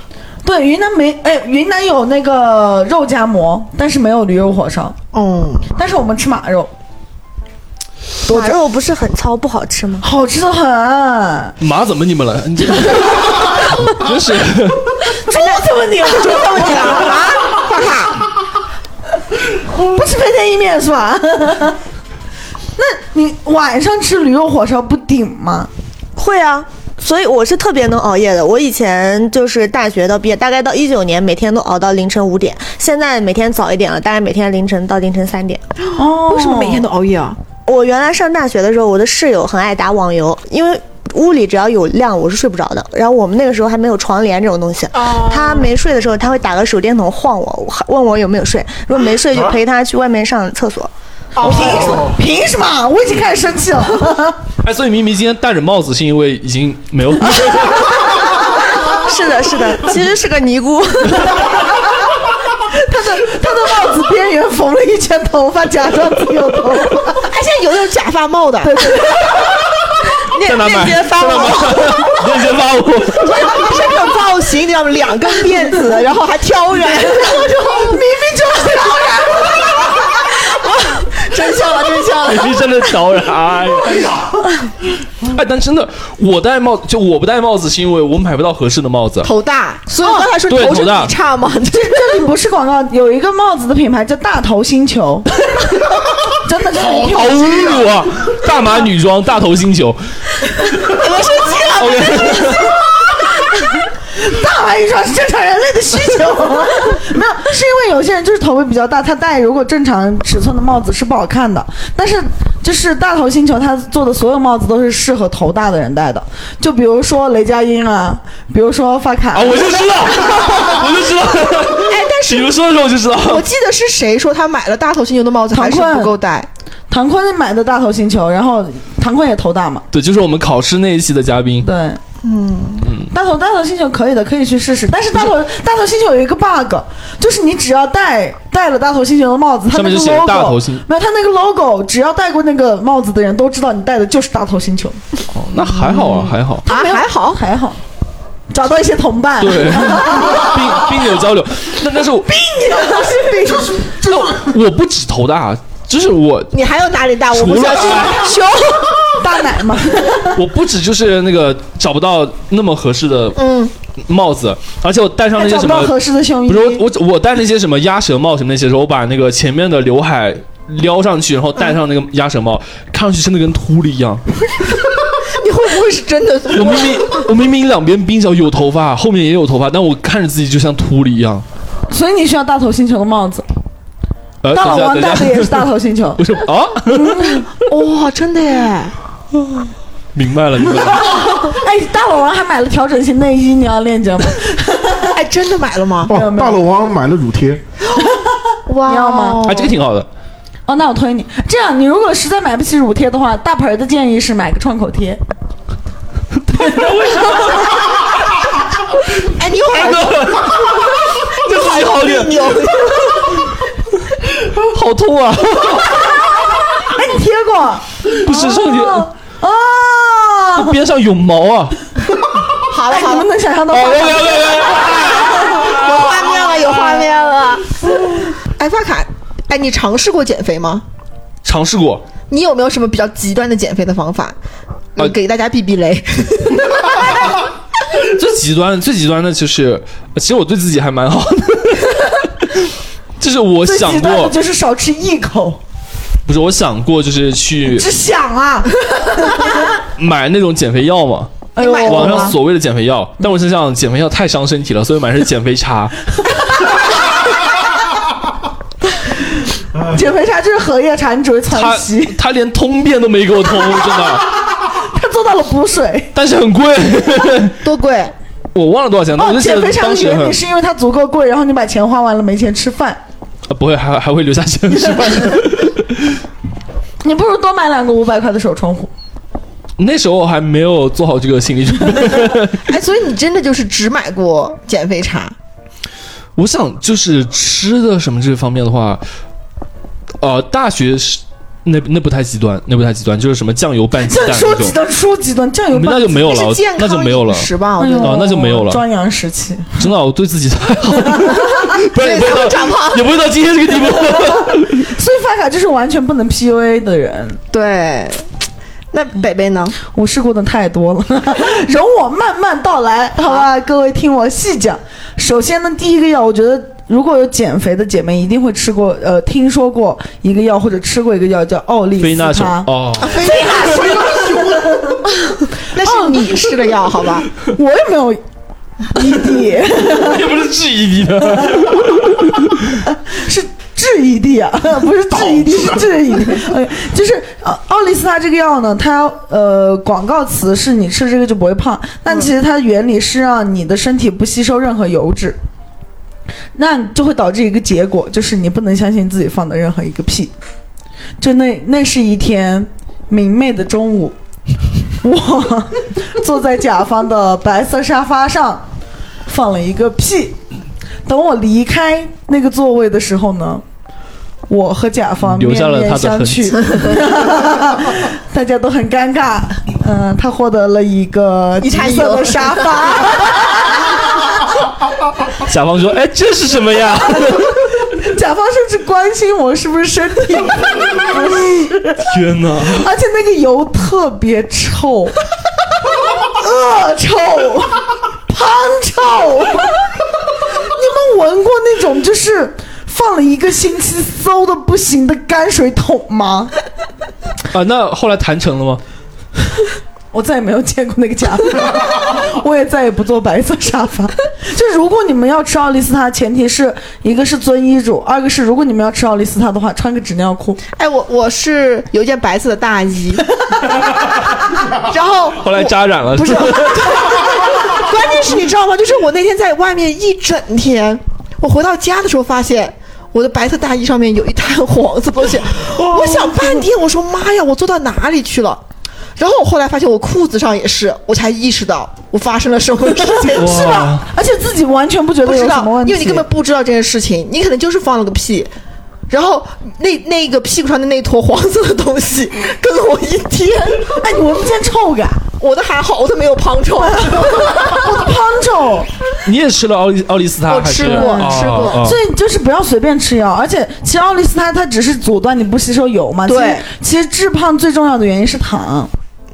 对，云南没哎，云南有那个肉夹馍，但是没有驴肉火烧。哦，但是我们吃马肉，马肉不是很糙，不好吃吗？好吃的很。马怎么你们了？*laughs* 真是猪怎么你了？猪怎么你了？啊，不吃飞天意面是吧？*laughs* 那你晚上吃驴肉火烧不顶吗？会啊，所以我是特别能熬夜的。我以前就是大学到毕业，大概到一九年，每天都熬到凌晨五点。现在每天早一点了，大概每天凌晨到凌晨三点。哦，为什么每天都熬夜啊？我原来上大学的时候，我的室友很爱打网游，因为屋里只要有亮，我是睡不着的。然后我们那个时候还没有床帘这种东西，他没睡的时候，他会打个手电筒晃我，问我有没有睡。如果没睡，就陪他去外面上厕所。凭什么？凭什么？我已经开始生气了。*laughs* 哎，所以明明今天戴着帽子是因为已经没有。*laughs* 是的，是的，其实是个尼姑。*laughs* 他的他的帽子边缘缝了一圈头发，假装自己有头发。哎，现在有那种假发帽的，对对对，在哪买？链接 *laughs* 发我，链接发我。是这种造型，你知道吗？两根辫子，然后还挑染，明明就是挑染。真笑了，真笑了。你真的挑染，*laughs* 哎呀！哎，但真的，我戴帽就我不戴帽子，是因为我买不到合适的帽子。头大，所以我刚才说头身对头大体差吗。*laughs* 这这里不是广告，有一个帽子的品牌叫大头星球，真的真的，好我侮辱啊！大码女装，大头星球。你们生气了。碗一双是正常人类的需求，没有，是因为有些人就是头围比较大，他戴如果正常尺寸的帽子是不好看的。但是就是大头星球他做的所有帽子都是适合头大的人戴的，就比如说雷佳音啊，比如说发卡啊，我就知道，*laughs* 我就知道。哎，但是你们说的时候我就知道。我记得是谁说他买了大头星球的帽子还是唐坤不够戴？唐坤买的大头星球，然后唐坤也头大嘛，对，就是我们考试那一期的嘉宾。对。嗯，大头大头星球可以的，可以去试试。但是大头大头星球有一个 bug，就是你只要戴戴了大头星球的帽子，它那个上面就写 logo 大头星没有它那个 logo，只要戴过那个帽子的人都知道你戴的就是大头星球。哦，那还好啊，还好。啊，没有还好，还好，找到一些同伴。对，并并有交流。那但是我，并是并，那我不止头大，就是我你还有哪里大？我不相信。*laughs* 胸大奶吗。*laughs* 我不止就是那个找不到那么合适的嗯，帽子，而且我戴上那些什么，合适的胸衣。不是我我我戴那些什么鸭舌帽什么那些时候，我把那个前面的刘海撩上去，然后戴上那个鸭舌帽，看上去真的跟秃了一样。*laughs* 你会不会是真的？我明明我明明两边鬓角有头发，后面也有头发，但我看着自己就像秃了一样。所以你需要大头星球的帽子。呃，大老王戴的也是大头星球。为什么啊？哇，真的耶！明白了，明白了。*laughs* 哎，大老王还买了调整型内衣，你要链接吗？*laughs* 哎，真的买了吗？哦，没有没有大老王买了乳贴，哇，*laughs* 你要吗哎，这个挺好的。哦，那我推你。这样，你如果实在买不起乳贴的话，大盆儿的建议是买个创口贴。哎，你有好这自己好点，牛，好痛啊！哎，你贴过？不是上贴，哦哦，边上有毛啊！哎，好了好了能想象到画面？有有画面了，有画面了。哎，发卡，哎，你尝试过减肥吗？尝试过，你有没有什么比较极端的减肥的方法？呃嗯给大家避避雷。*laughs* 最极端最极端的就是，其实我对自己还蛮好的，*laughs* 就是我想过，就是少吃一口，不是我想过，就是去只想啊！*laughs* 买那种减肥药嘛，哎呦，网上所谓的减肥药，但我想想减肥药太伤身体了，所以买的是减肥茶。*laughs* 减肥茶就是荷叶茶，你只会他窜稀，他连通便都没给我通，*laughs* 真的，他做到了补水。但是很贵，多贵？我忘了多少钱，了我哦，就记得减肥茶的当时很原理是因为它足够贵，然后你把钱花完了没钱吃饭，呃不会还还会留下些十块钱。*laughs* 你不如多买两个五百块的手冲壶。那时候还没有做好这个心理准备。*laughs* 哎，所以你真的就是只买过减肥茶？我想就是吃的什么这方面的话，呃，大学是那那不太极端，那不太极端，就是什么酱油拌鸡蛋说极端说极端，酱油那就没有了那康就没有了饮。食吧？我哎呦觉得。哦那就没有了壮阳时期，真的，我对自己太好 *laughs* 了，不然也不会长胖也不会到今天这个地步。*laughs* 所以发卡就是完全不能 PUA 的人。对。那北北呢？我试过的太多了，容我慢慢道来，好吧？各位听我细讲。首先呢，第一个药，我觉得如果有减肥的姐妹，一定会吃过，呃，听说过一个药或者吃过一个药叫奥利司他。*laughs* 哦，非那什么？那是你吃的药，好吧？*laughs* 我也没有 ED，*laughs* 也不是治 ED 的，是治 ED 啊，不是治 ED，是治 ED。呃，就是呃，奥利司他这个药呢，它呃广告词是你吃这个就不会胖，但其实它的原理是让你的身体不吸收任何油脂。那就会导致一个结果，就是你不能相信自己放的任何一个屁。就那那是一天明媚的中午，我坐在甲方的白色沙发上，放了一个屁。等我离开那个座位的时候呢，我和甲方留面面下了他的痕相觑，*laughs* 大家都很尴尬。嗯、他获得了一个一色的沙发。*laughs* 甲方说：“哎，这是什么呀 *laughs* 甲方甚至关心我是不是身体不适，？” *laughs* 天哪！而且那个油特别臭，恶臭，胖臭。你们闻过那种就是放了一个星期馊的不行的泔水桶吗？啊，那后来谈成了吗？我再也没有见过那个甲方，我也再也不坐白色沙发。*laughs* 就如果你们要吃奥利司他，前提是一个是遵医嘱，二个是如果你们要吃奥利司他的话，穿个纸尿裤。哎，我我是有一件白色的大衣，*laughs* 然后后来扎染了，不是，*laughs* 关键是你知道吗？就是我那天在外面一整天，我回到家的时候发现。我的白色大衣上面有一滩黄色东西，我想半天，我说妈呀，我做到哪里去了？然后我后来发现我裤子上也是，我才意识到我发生了什么事情，是吧？而且自己完全不觉得不知道有什么问，题，因为你根本不知道这件事情，你可能就是放了个屁，然后那那个屁股上的那坨黄色的东西跟了我一天，哎，你闻不见臭感，我的还好，我都没有胖臭。我的胖臭。你也吃了奥利奥利司他我？吃过哦吃过哦所以就是不要随便吃药，而且其实奥利司他它只是阻断你不吸收油嘛。对其实，其实致胖最重要的原因是糖。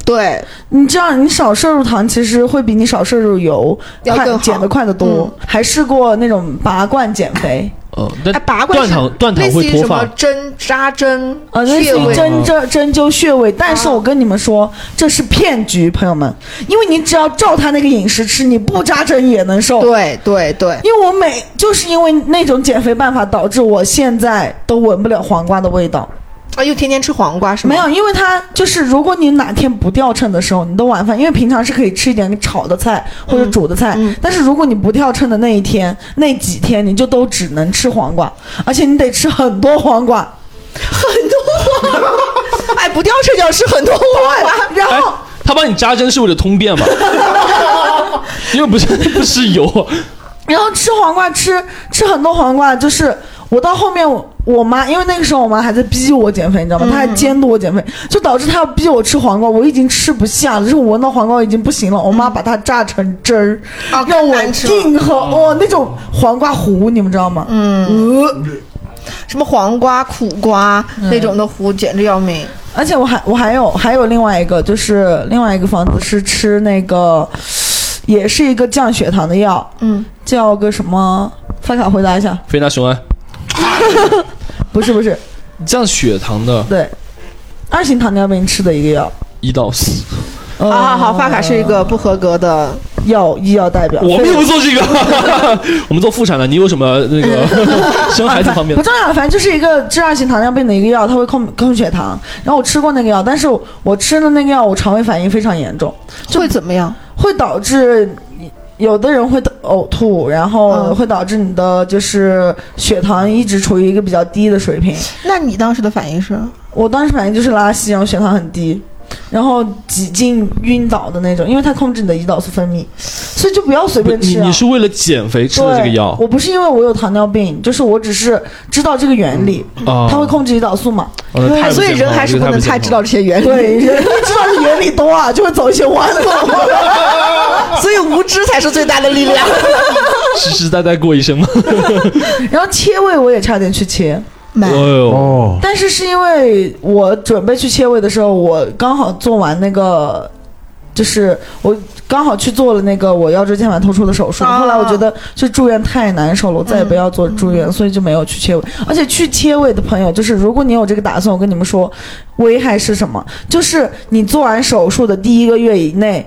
对，你知道，你少摄入糖，其实会比你少摄入油快要更减得快得多。还试过那种拔罐减肥，哦，但哎，拔罐断是糖断糖类似于什么会脱发，针扎针、啊，类似于，针针针灸穴位，但是我跟你们说，这是骗局，朋友们，因为你只要照他那个饮食吃，你不扎针也能瘦。对对对，因为我每就是因为那种减肥办法，导致我现在都闻不了黄瓜的味道。啊，又天天吃黄瓜是吗？没有，因为它就是如果你哪天不掉秤的时候，你的晚饭，因为平常是可以吃一点炒的菜或者煮的菜，嗯但是如果你不掉秤的那一天、那几天，你就都只能吃黄瓜，而且你得吃很多黄瓜，很多黄瓜 *laughs* 哎，不掉秤就要吃很多黄瓜。哎然后。，他帮你扎针是为了通便吧？*laughs* 因为不是不是油，然后吃黄瓜吃吃很多黄瓜，就是我到后面我我妈，因为那个时候我妈还在逼我减肥，你知道吗？她还监督我减肥，就导致她要逼我吃黄瓜，我已经吃不下了，就是我闻到黄瓜已经不行了。我妈把它榨成汁儿，啊让我硬喝，哦，那种黄瓜糊，你们知道吗？嗯，呃，什么黄瓜、苦瓜、那种的糊，简直要命。而且我还我还有还有另外一个，就是另外一个方子是吃那个，也是一个降血糖的药，嗯，叫个什么？发卡回答一下，非那雄胺 *laughs* 不是不是，降血糖的对，二型糖尿病吃的一个药。一到四，好好好好，发卡是一个不合格的，药医药代表。我们又不做这个，*laughs* 我们做妇产的。你有什么那个 *laughs* 生孩子方面的？不重要，反正就是一个治二型糖尿病的一个药，它会控控血糖。然后我吃过那个药，但是我我吃的那个药，我肠胃反应非常严重，会怎么样？会导致有的人会呕吐，然后嗯会导致你的就是血糖一直处于一个比较低的水平。那你当时的反应是？我当时反应就是拉稀，然后血糖很低。然后几近晕倒的那种，因为它控制你的胰岛素分泌，所以就不要随便吃药。你你是为了减肥吃的这个药我不是因为我有糖尿病，就是我只是知道这个原理，啊？它会控制胰岛素嘛。所以人还是不能太知道这些原理。对，人一知道这原理多啊，就会走一些弯路。*laughs* 所以无知才是最大的力量。*laughs* 实实在在过一生嘛。*laughs* 然后切胃我也差点去切，买哎呦，哦，但是是因为我准备去切胃的时候，我刚好做完那个就是我刚好去做了那个我腰椎间盘突出的手术，啊后来我觉得就住院太难受了，我再也不要做住院，所以就没有去切胃。而且去切胃的朋友，就是如果你有这个打算，我跟你们说，危害是什么？就是你做完手术的第一个月以内。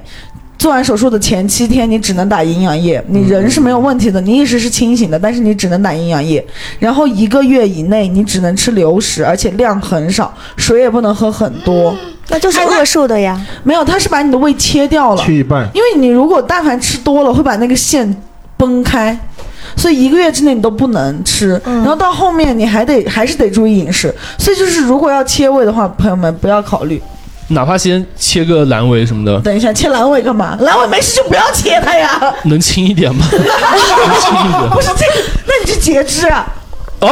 做完手术的前七天，你只能打营养液，你人是没有问题的，你意识是清醒的，但是你只能打营养液。然后一个月以内，你只能吃流食，而且量很少，水也不能喝很多。那就是饿瘦的呀。没有，他是把你的胃切掉了，切一半，因为你如果但凡吃多了，会把那个线崩开，所以一个月之内你都不能吃。然后到后面你还得还是得注意饮食。所以就是如果要切胃的话，朋友们不要考虑。哪怕先切个阑尾什么的，等一下，切阑尾干嘛？阑尾没事就不要切它呀。能轻一点吗？能轻一点。不是这个，那你是截肢啊。哦，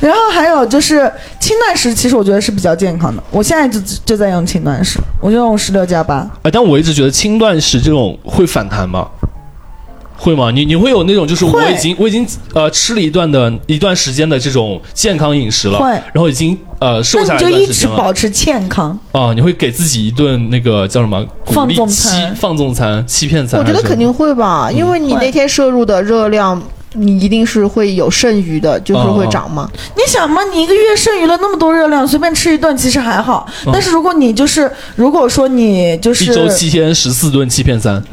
然后还有就是轻断食，其实我觉得是比较健康的。我现在就就在用轻断食，我就用十六加八。哎，但我一直觉得轻断食这种会反弹吗？会吗？你你会有那种就是我已经我已经呃吃了一段的一段时间的这种健康饮食了，会然后已经呃瘦下来那你就一一段时间了直保持健康。啊，你会给自己一顿那个叫什么放纵餐放纵餐欺骗餐？我觉得肯定会吧，因为你那天摄入的热量，你一定是会有剩余的，就是会长嘛。你想嘛，你一个月剩余了那么多热量，随便吃一顿其实还好。嗯但是如果你就是，如果说你就是一周七天十四顿欺骗餐，*laughs*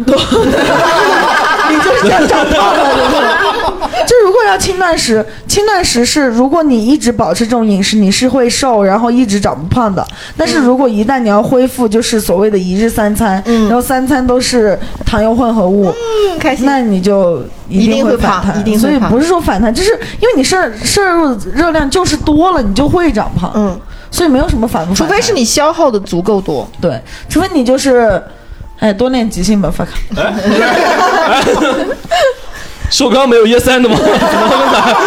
长胖了？就如果要轻断食，轻断食是如果你一直保持这种饮食，你是会瘦，然后一直长不胖的。但是如果一旦你要恢复，就是所谓的一日三餐，然后三餐都是糖油混合物，嗯，开心。那你就一一定会会反弹。一定所以不是说反弹，就是因为你摄摄入的热量就是多了，你就会长胖。嗯，所以没有什么反不反，除非是你消耗的足够多。对，除非你就是，哎，多练即兴吧，发卡。是我刚刚没有 yes and 吗？怎么会打？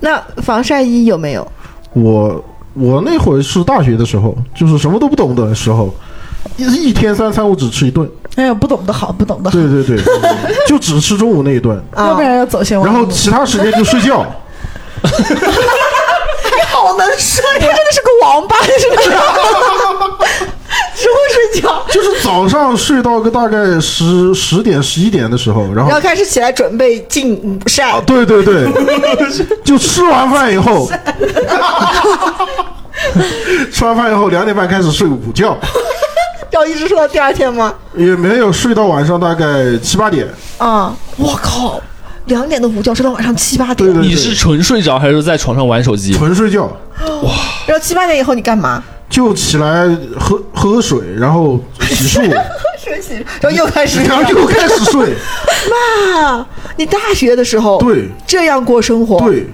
那防晒衣有没有？我我那会儿是大学的时候，就是什么都不懂的时候，一一天三餐我只吃一顿，哎呀，不懂的好，不懂的好，对对对，就只吃中午那一顿，*laughs* 啊要不然要走线。然后其他时间就睡觉。你 *laughs* 好能睡，他真的是个王八，是不是？只会睡觉，就是早上睡到个大概十十点十一点的时候，然后然后开始起来准备进晒啊，。对对对，*laughs* 就吃完饭以后，*laughs* 吃完饭以后两点半开始睡午觉，要一直睡到第二天吗？也没有睡到晚上大概七八点。啊、我靠，两点的午觉睡到晚上七八点，对对对，你是纯睡着还是在床上玩手机？纯睡觉，然后七八点以后你干嘛？就起来喝喝喝水，然后洗漱，喝水洗，然后又开始 *laughs* 然后又开始睡。妈，你大学的时候对这样过生活，，对，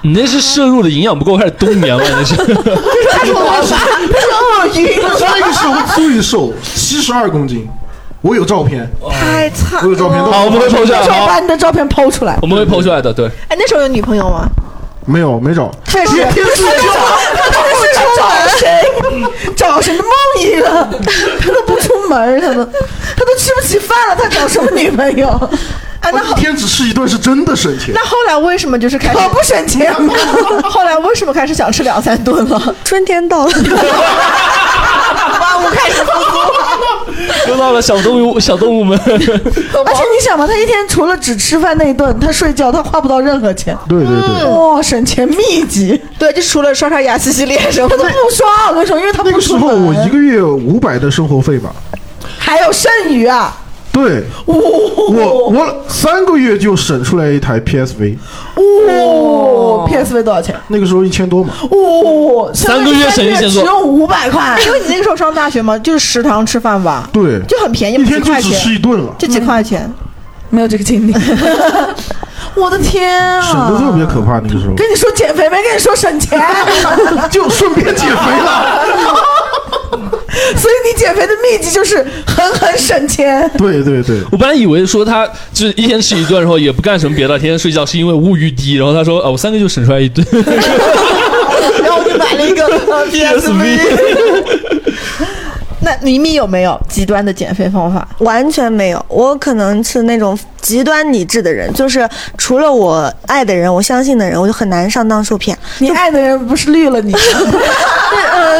你那是摄入的营养不够，开始冬眠了，那是。*laughs* 他是王八，他是鳄鱼，那个时候最瘦七十二公斤，我有照片，太惨了。我有照片都好，我们会抛出来，把你的照片抛出来。我们会抛出来的，对。哎，那时候有女朋友吗？没有没找，确实，天睡觉。找谁？*laughs* 找什么梦一个？*laughs* 他都不出门，他都他都吃不起饭了，他找什么女朋友？*laughs* 哎，那一天只吃一顿是真的省钱那。后来为什么就是开始我？不省钱吗？后来为什么开始想吃两三顿了？春天到了，万物开始复苏，*laughs* 又到了小动物，小动物们。*laughs* 而且你想嘛，他一天除了只吃饭那一顿，他睡觉，他花不到任何钱。对对对，哇、省钱秘籍，*laughs* 对，就除了刷刷牙、洗洗脸什么的他都。不刷。我跟你说，因为他那个时不候我一个月五百的生活费吧。还有剩余啊。对，我我三个月就省出来一台 PSV，哦，PSV 多少钱？那个时候一千多嘛。哦，三个月省一千多只用五百块。*laughs* 因为你那个时候上大学嘛，就是食堂吃饭吧，对，就很便宜，一几块天就只吃钱，一顿了，就几块钱。没有这个经历。*laughs* 我的天啊！省的特别可怕。那个时候跟你说减肥，没跟你说省钱，*laughs* 就顺便减肥了。*laughs* 所以你减肥的秘籍就是狠狠省钱。对对对，我本来以为说他就是一天吃一顿，然后也不干什么别的，天天睡觉，是因为物欲低。然后他说，啊，我三个就省出来一顿。*laughs* 然后我就买了一个 *laughs* PSV。那你米有没有极端的减肥方法？完全没有。我可能是那种极端理智的人，就是除了我爱的人、我相信的人，我就很难上当受骗。你爱的人不是绿了你？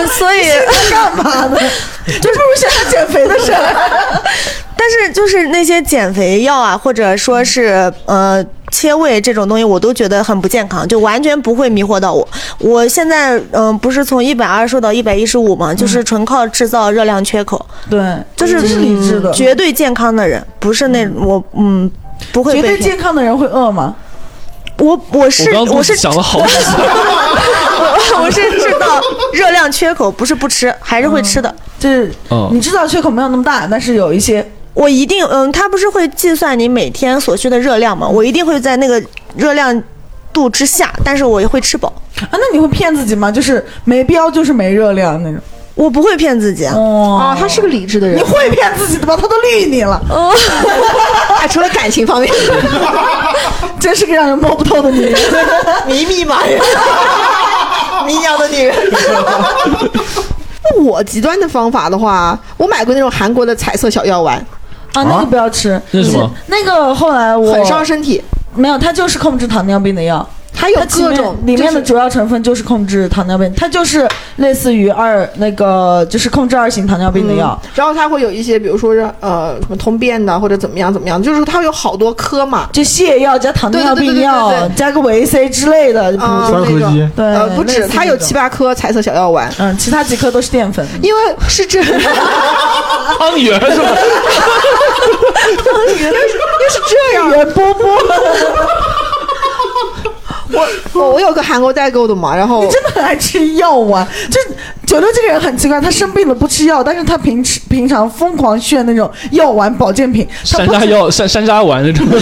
所以干嘛呢？*laughs* 就不如现在减肥的事儿。*laughs* 但是就是那些减肥药啊，或者说是呃切胃这种东西，我都觉得很不健康，就完全不会迷惑到我。我现在嗯、不是从一百二瘦到一百一十五嘛，就是纯靠制造热量缺口，对，就是是理智的。绝对健康的人，不是那我嗯不会绝对。健康的人会饿吗？我我是我刚刚我是想了好几次，*laughs* *laughs* 我是知道热量缺口，不是不吃，还是会吃的。就是嗯你知道缺口没有那么大，但是有一些我一定，嗯，他不是会计算你每天所需的热量吗？我一定会在那个热量度之下，但是我也会吃饱。啊，那你会骗自己吗？就是没标就是没热量那种。我不会骗自己啊。哦啊，他是个理智的人你。会骗自己的吧？他都绿你了，*laughs* 啊，除了感情方面，*laughs* 真是个让人摸不透的女人。迷密码人，*laughs* 迷娘的女人。*laughs* 那我极端的方法的话，我买过那种韩国的彩色小药丸，啊，那个不要吃。那是什么？那个后来我很伤身体。没有，它就是控制糖尿病的药。它里面各种里面的主要成分就是控制糖尿病，它就是类似于二那个就是控制二型糖尿病的药。然后它会有一些，比如说是呃什么通便的，或者怎么样怎么样，就是它有好多颗嘛。就泻药加糖尿病对对对对药对对对加个维 C 之类的，比如啊说三合一，对，呃，不止，它有七八颗彩色小药丸，嗯，其他几颗都是淀粉。因为是这，因为汤圆是吧？*laughs* 是这样，圆波波，我 *laughs* 我有个韩国代购的嘛，然后你真的很爱吃药丸。就九六这个人很奇怪，他生病了不吃药，但是他平时平常疯狂炫那种药丸保健品。山楂药、山山楂丸那种。*laughs*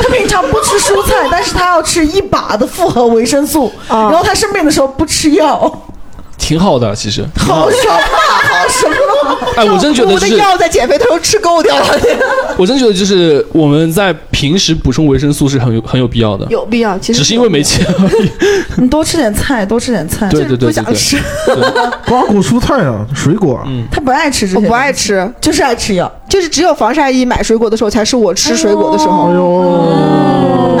他平常不吃蔬菜，但是他要吃一把的复合维生素，啊然后他生病的时候不吃药，挺好的，其实。好什么，好什么？哎，我真觉得我的，药在减肥的时候吃够掉了，我真觉得就是我们在平时补充维生素是很有很有必要的，有必要，其实只是因为没钱而已。*laughs* 你多吃点菜，多吃点菜。对对对对对，不想吃，瓜果蔬菜啊，水果，嗯他不爱吃这些，我不爱，吃，就是爱吃药。就是只有防晒衣买水果的时候才是我吃水果的时候，哎呦，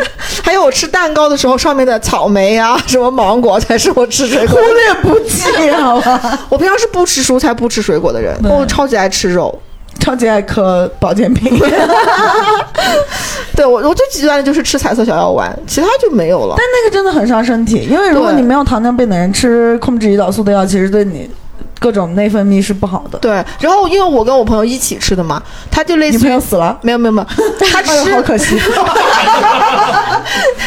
*laughs* 还有我吃蛋糕的时候上面的草莓啊，什么芒果才是我吃水果忽。略不计，好吧？*laughs* 我平常是不吃蔬菜、不吃水果的人，我超级爱吃肉。超级爱嗑保健品。*laughs* 对我，我最极端的就是吃彩色小药丸，其他就没有了。但那个真的很伤身体，因为如果你没有糖尿病的人吃控制胰岛素的药，其实对你各种内分泌是不好的。对，然后因为我跟我朋友一起吃的嘛，他就类你似于朋友死了，没有没有没有，他 *laughs* 吃好可惜。*laughs*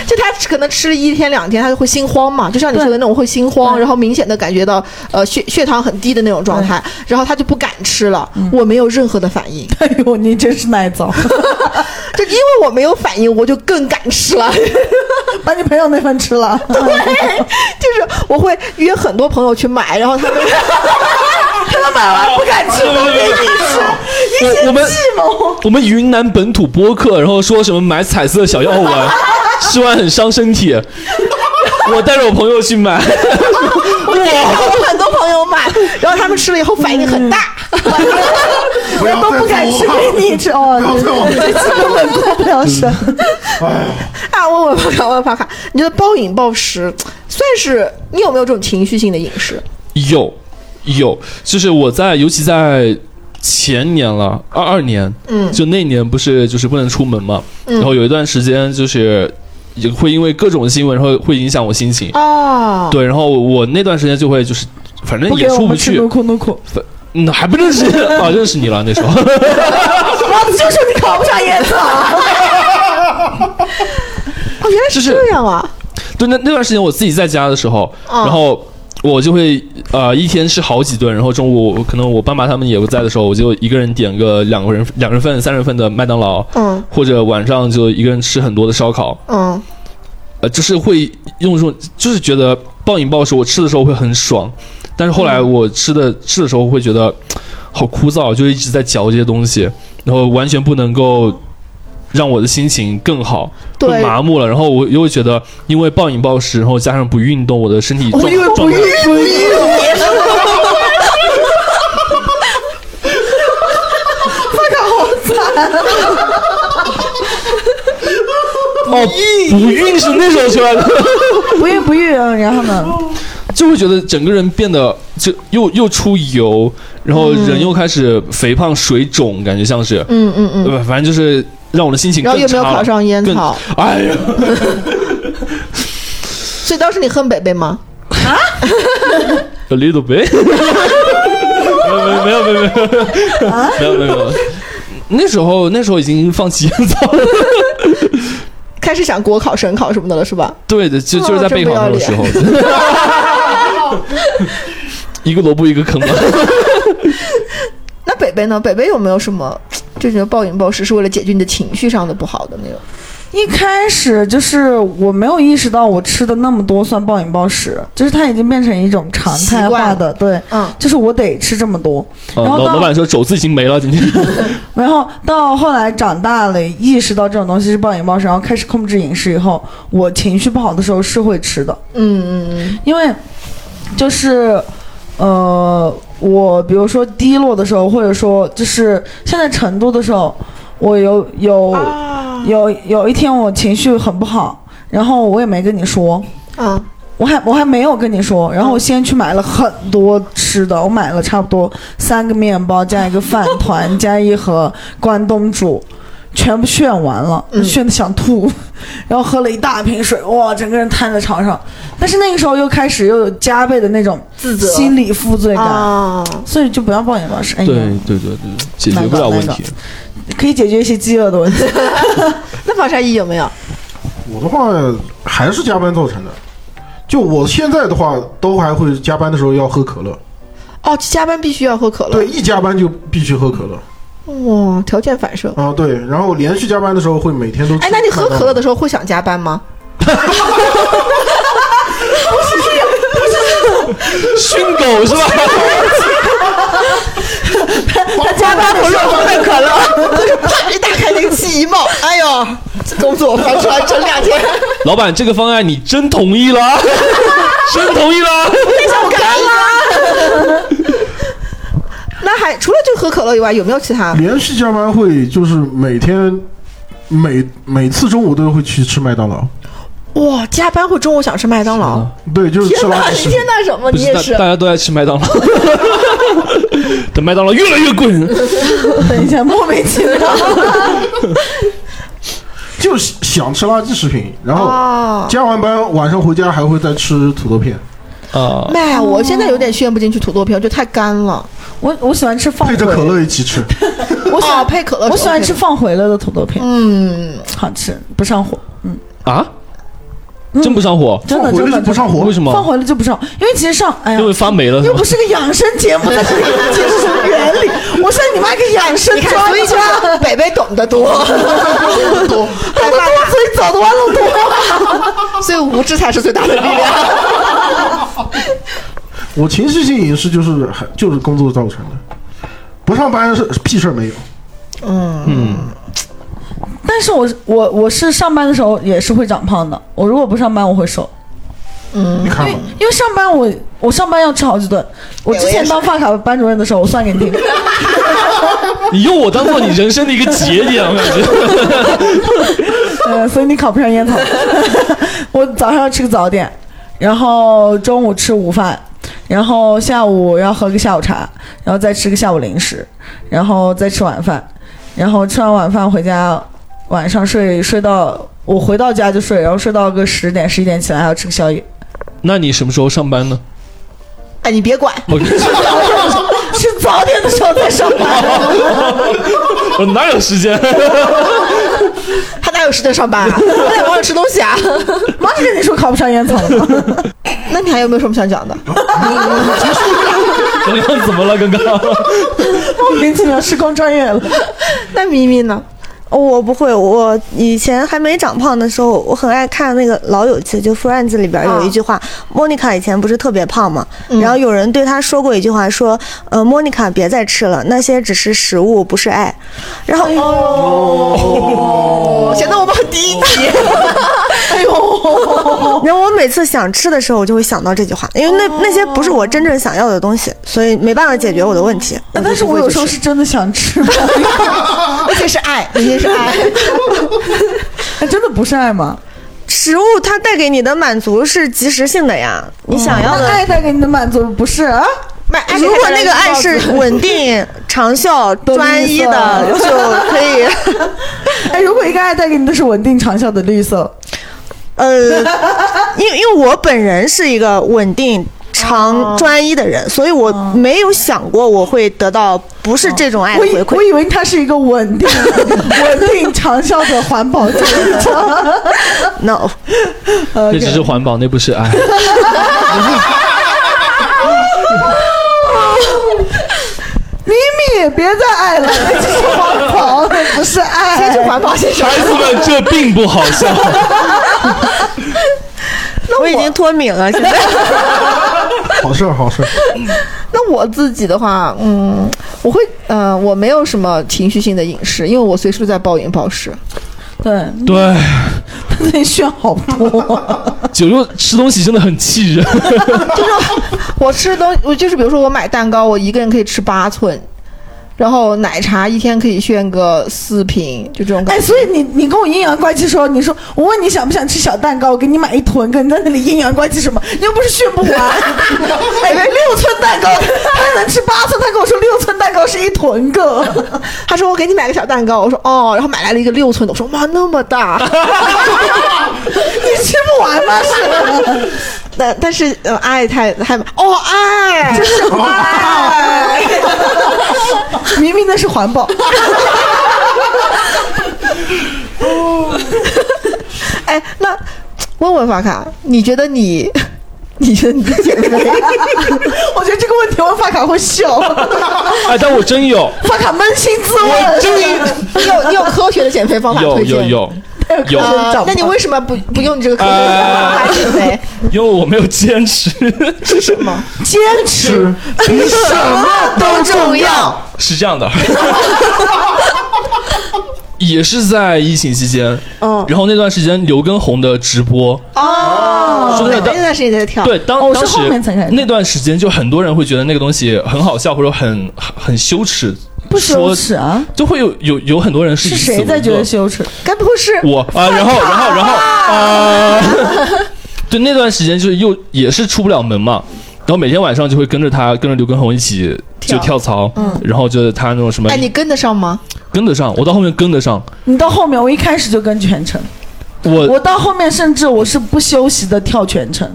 就他可能吃了一天两天，他就会心慌嘛，就像你说的那种会心慌，然后明显的感觉到呃血血糖很低的那种状态，然后他就不敢吃了。我没有任何的反应，*laughs* 哎呦，你真是耐造 *laughs* *laughs* 就因为我没有反应，我就更敢吃了。把你朋友那份吃了。对就是我会约很多朋友去买，然后他们他们买完不敢吃，都给你吃，我我们计谋。我们云南本土播客，然后说什么买彩色小药丸，*laughs* 吃完很伤身体。我带着我朋友去买，我我很多朋友买，然后他们吃了以后反应很大。都不敢吃给你吃。哦，根本过不了审。哎，啊，问问帕卡，问问帕卡，你觉得暴饮暴食算是你有没有这种情绪性的饮食？有有，就是我在，尤其在前年了，二二年，嗯。就那年不是就是不能出门嘛，嗯。然后有一段时间就是也会因为各种新闻，然后会影响我心情。哦，对，然后我那段时间就会就是，反正也出不去给我们吃努，库努库，嗯，还不认识 *laughs* 啊，认识你了那时候。老子就说你考不上研草。*laughs* 哦，原来是这样啊！对，那那段时间我自己在家的时候，嗯然后我就会呃一天吃好几顿，然后中午可能我爸妈他们也不在的时候，我就一个人点个两个人两人份、三人份的麦当劳，嗯或者晚上就一个人吃很多的烧烤，嗯，呃，就是会用这种，就是觉得暴饮暴食，我吃的时候会很爽，但是后来我吃的、吃的时候会觉得好枯燥，就一直在嚼这些东西，然后完全不能够。让我的心情更好，更对麻木了。然后我又会觉得，因为暴饮暴食，然后加上不运动，我的身体状我以为不状态孕不孕，哦，不孕是那时候出来的。不孕不育，然后呢？就会觉得整个人变得就又又出油，然后人又开始肥胖水肿，感觉像是，嗯嗯嗯。呃，反正就是让我的心情更差。然后有没有考上烟草。哎呀！*laughs* 所以当时你恨北北吗？啊？*laughs* A little bit 没。没有没有没有没有没有没有。那时候那时候已经放弃烟草了。开始想国考、省考什么的了，是吧？对的，就就是在备考的时候，*laughs* 一个萝卜一个坑嘛。那北北呢？北北有没有什么这种暴饮暴食是为了解决你的情绪上的不好的那种？一开始就是我没有意识到我吃的那么多算暴饮暴食，就是它已经变成一种常态化的，对，嗯，就是我得吃这么多。哦然后到老老板说肘子已经没了，今天。*laughs* *laughs* 然后到后来长大了，意识到这种东西是暴饮暴食，然后开始控制饮食以后，我情绪不好的时候是会吃的，嗯嗯嗯，因为就是呃，我比如说低落的时候，或者说就是现在成都的时候，我有有、啊。有有一天我情绪很不好，然后我也没跟你说。啊，我还我还没有跟你说，然后我先去买了很多吃的，我买了差不多三个面包加一个饭团 *laughs* 加一盒关东煮，全部炫完了，嗯炫的想吐，*laughs* 然后喝了一大瓶水，哇，整个人瘫在床上。但是那个时候又开始又有加倍的那种自责心理负罪感，啊，所以就不要暴饮暴食。哎对对对对，解决不了问题。可以解决一些饥饿的问题。*laughs* 那防晒衣有没有？我的话还是加班造成的。就我现在的话，都还会加班的时候要喝可乐。哦，加班必须要喝可乐。对，一加班就必须喝可乐。哇，条件反射。啊，对，然后连续加班的时候会每天都。哎，那你喝可乐的时候会想加班吗？训狗是吧？他加班不是喝可乐，就是啪一打开那个气一冒，哎呦，工作翻出来整两天，老板，这个方案你真同意了？*laughs* 真同意了？想干啦。那还除了就喝可乐以外，有没有其他？连续加班会就是每天每每次中午都会去吃麦当劳。哇，加班会中午想吃麦当劳？对，就是吃天哪，你垃圾食品天。哪什么？你也是大大？家都爱吃麦当劳，*laughs* 等麦当劳越来越贵。等一下，莫名其妙。*laughs* 就是想吃垃圾食品，然后哦，加完班晚上回家还会再吃土豆片，啊，妈，我现在有点炫不进去土豆片，我觉得太干了。我我喜欢吃放回，配着可乐一起吃。哦 *laughs* 我喜欢配可乐，我喜欢吃。放回了的土豆片，嗯，好吃不上火。嗯，啊，真不上火？真的真的不上火为什么？放回了就不上，因为其实上，哎呀因，为发霉了又不？是个养生节目，在这里解释什么原理？我说你妈个养生你看，专所以就家，是 *laughs* 北北懂得多，懂得多，所以走的弯路多。所以无知才是最大的力量。*laughs* 我情绪性饮食就是还就是工作造成的，不上班是屁事儿没有。嗯嗯，但是我我我是上班的时候也是会长胖的，我如果不上班我会瘦，嗯，因为，因为上班我我上班要吃好几顿。我之前当发卡班主任的时候，我算给你听，*laughs* 你用我当做你人生的一个节点，我感觉。*laughs* 呃，所以你考不上烟草。*laughs* 我早上要吃个早点，然后中午吃午饭，然后下午要喝个下午茶，然后再吃个下午零食，然后再吃晚饭，然后吃完晚饭回家，晚上睡睡到我回到家就睡，然后睡到个十点十一点起来还要吃个宵夜。那你什么时候上班呢？哎，你别管，*laughs* *laughs* *laughs* 我吃早点的时候再上班。我 *laughs* 哪有时间？他哪有时间上班啊？他在忙着吃东西啊。妈就跟你说考不上烟草？*laughs* 那你还有没有什么想讲的？*laughs* 刚刚怎么了？刚刚莫名其妙时光穿越了。那咪咪呢？哦我不会，我以前还没长胖的时候，我很爱看那个《老友记》，就《Friends》里边有一句话，莫妮卡以前不是特别胖嘛，然后有人对她说过一句话，说，呃，莫妮卡别再吃了，那些只是食物，不是爱。然后，哦，*laughs* 显得我们很低级。*laughs* 哎呦，*laughs* 然后我每次想吃的时候，我就会想到这句话，因为那那些不是我真正想要的东西，所以没办法解决我的问题。但是我有时候是真的想吃的，*laughs* 而且是爱，人家是爱。哎真的不是爱吗？食物它带给你的满足是及时性的呀，你想要的。那爱带给你的满足不是啊？买如果那个爱是稳定、*laughs* 长效、专一的，就可以。*laughs* 哎，如果一个爱带给你的是稳定长效的绿色，呃，因为因为我本人是一个稳定。长专一的人，所以我没有想过我会得到不是这种爱的回馈。我以为他是一个稳定、*laughs* 稳定长效的环保主义者。No，那只是环保，那不是爱。咪咪，别再爱了，那只是环保，那不是爱。先去环保，先去。孩子们，这并不好笑。我已经脱敏了，现在。*laughs* 好事儿，好事儿。那我自己的话，嗯，我会，嗯、我没有什么情绪性的饮食，因为我随时都在暴饮暴食。对，对，他最近炫好多。*laughs* 九六吃东西真的很气人。*laughs* 就是我吃东，我就是比如说我买蛋糕，我一个人可以吃八寸，然后奶茶一天可以炫个四瓶，就这种感哎，所以你你跟我阴阳怪气说，你说我问你想不想吃小蛋糕，我给你买一囤，跟你在那里阴阳怪气什么？你又不是炫不完。*laughs* 哎，六寸蛋糕他能吃八寸，他跟我说六寸蛋糕是一囤个。*laughs* 他说我给你买个小蛋糕，我说哦，然后买来了一个六寸的，我说妈那么大，*laughs* 你吃不完吗？*laughs* 是。但但是呃爱太太哦爱，这是爱，明明那是环保。*laughs* 哎，那问问法卡，你觉得你，你觉得你减肥？*laughs* 我觉得这个问题问发卡会笑，哎，但我真有，发卡扪心自我问。真你有你有科学的减肥方法有推荐？有有有，*laughs* 呃那你为什么不不用你这个科学的方法来减肥？因为我没有坚持。是什么？坚持比 *laughs* 什么都重要。是这样的，*laughs* 也是在疫情期间，嗯然后那段时间刘畊宏的直播，哦说真的当那段时间在跳，对，当哦我是当时后面才开始那段时间，就很多人会觉得那个东西很好笑，或者很很很羞耻，不羞说耻啊？就会有有有很多人是是以此为谁在觉得羞耻？该不会是我啊，然后然后然后啊，*laughs* 对，那段时间就是又也是出不了门嘛，然后每天晚上就会跟着他，跟着刘畊宏一起就跳。槽，嗯。然后就是他那种什么哎，你跟得上吗？跟得上，我到后面跟得上，你到后面，我一开始就跟全程，我我到后面甚至我是不休息的跳全程，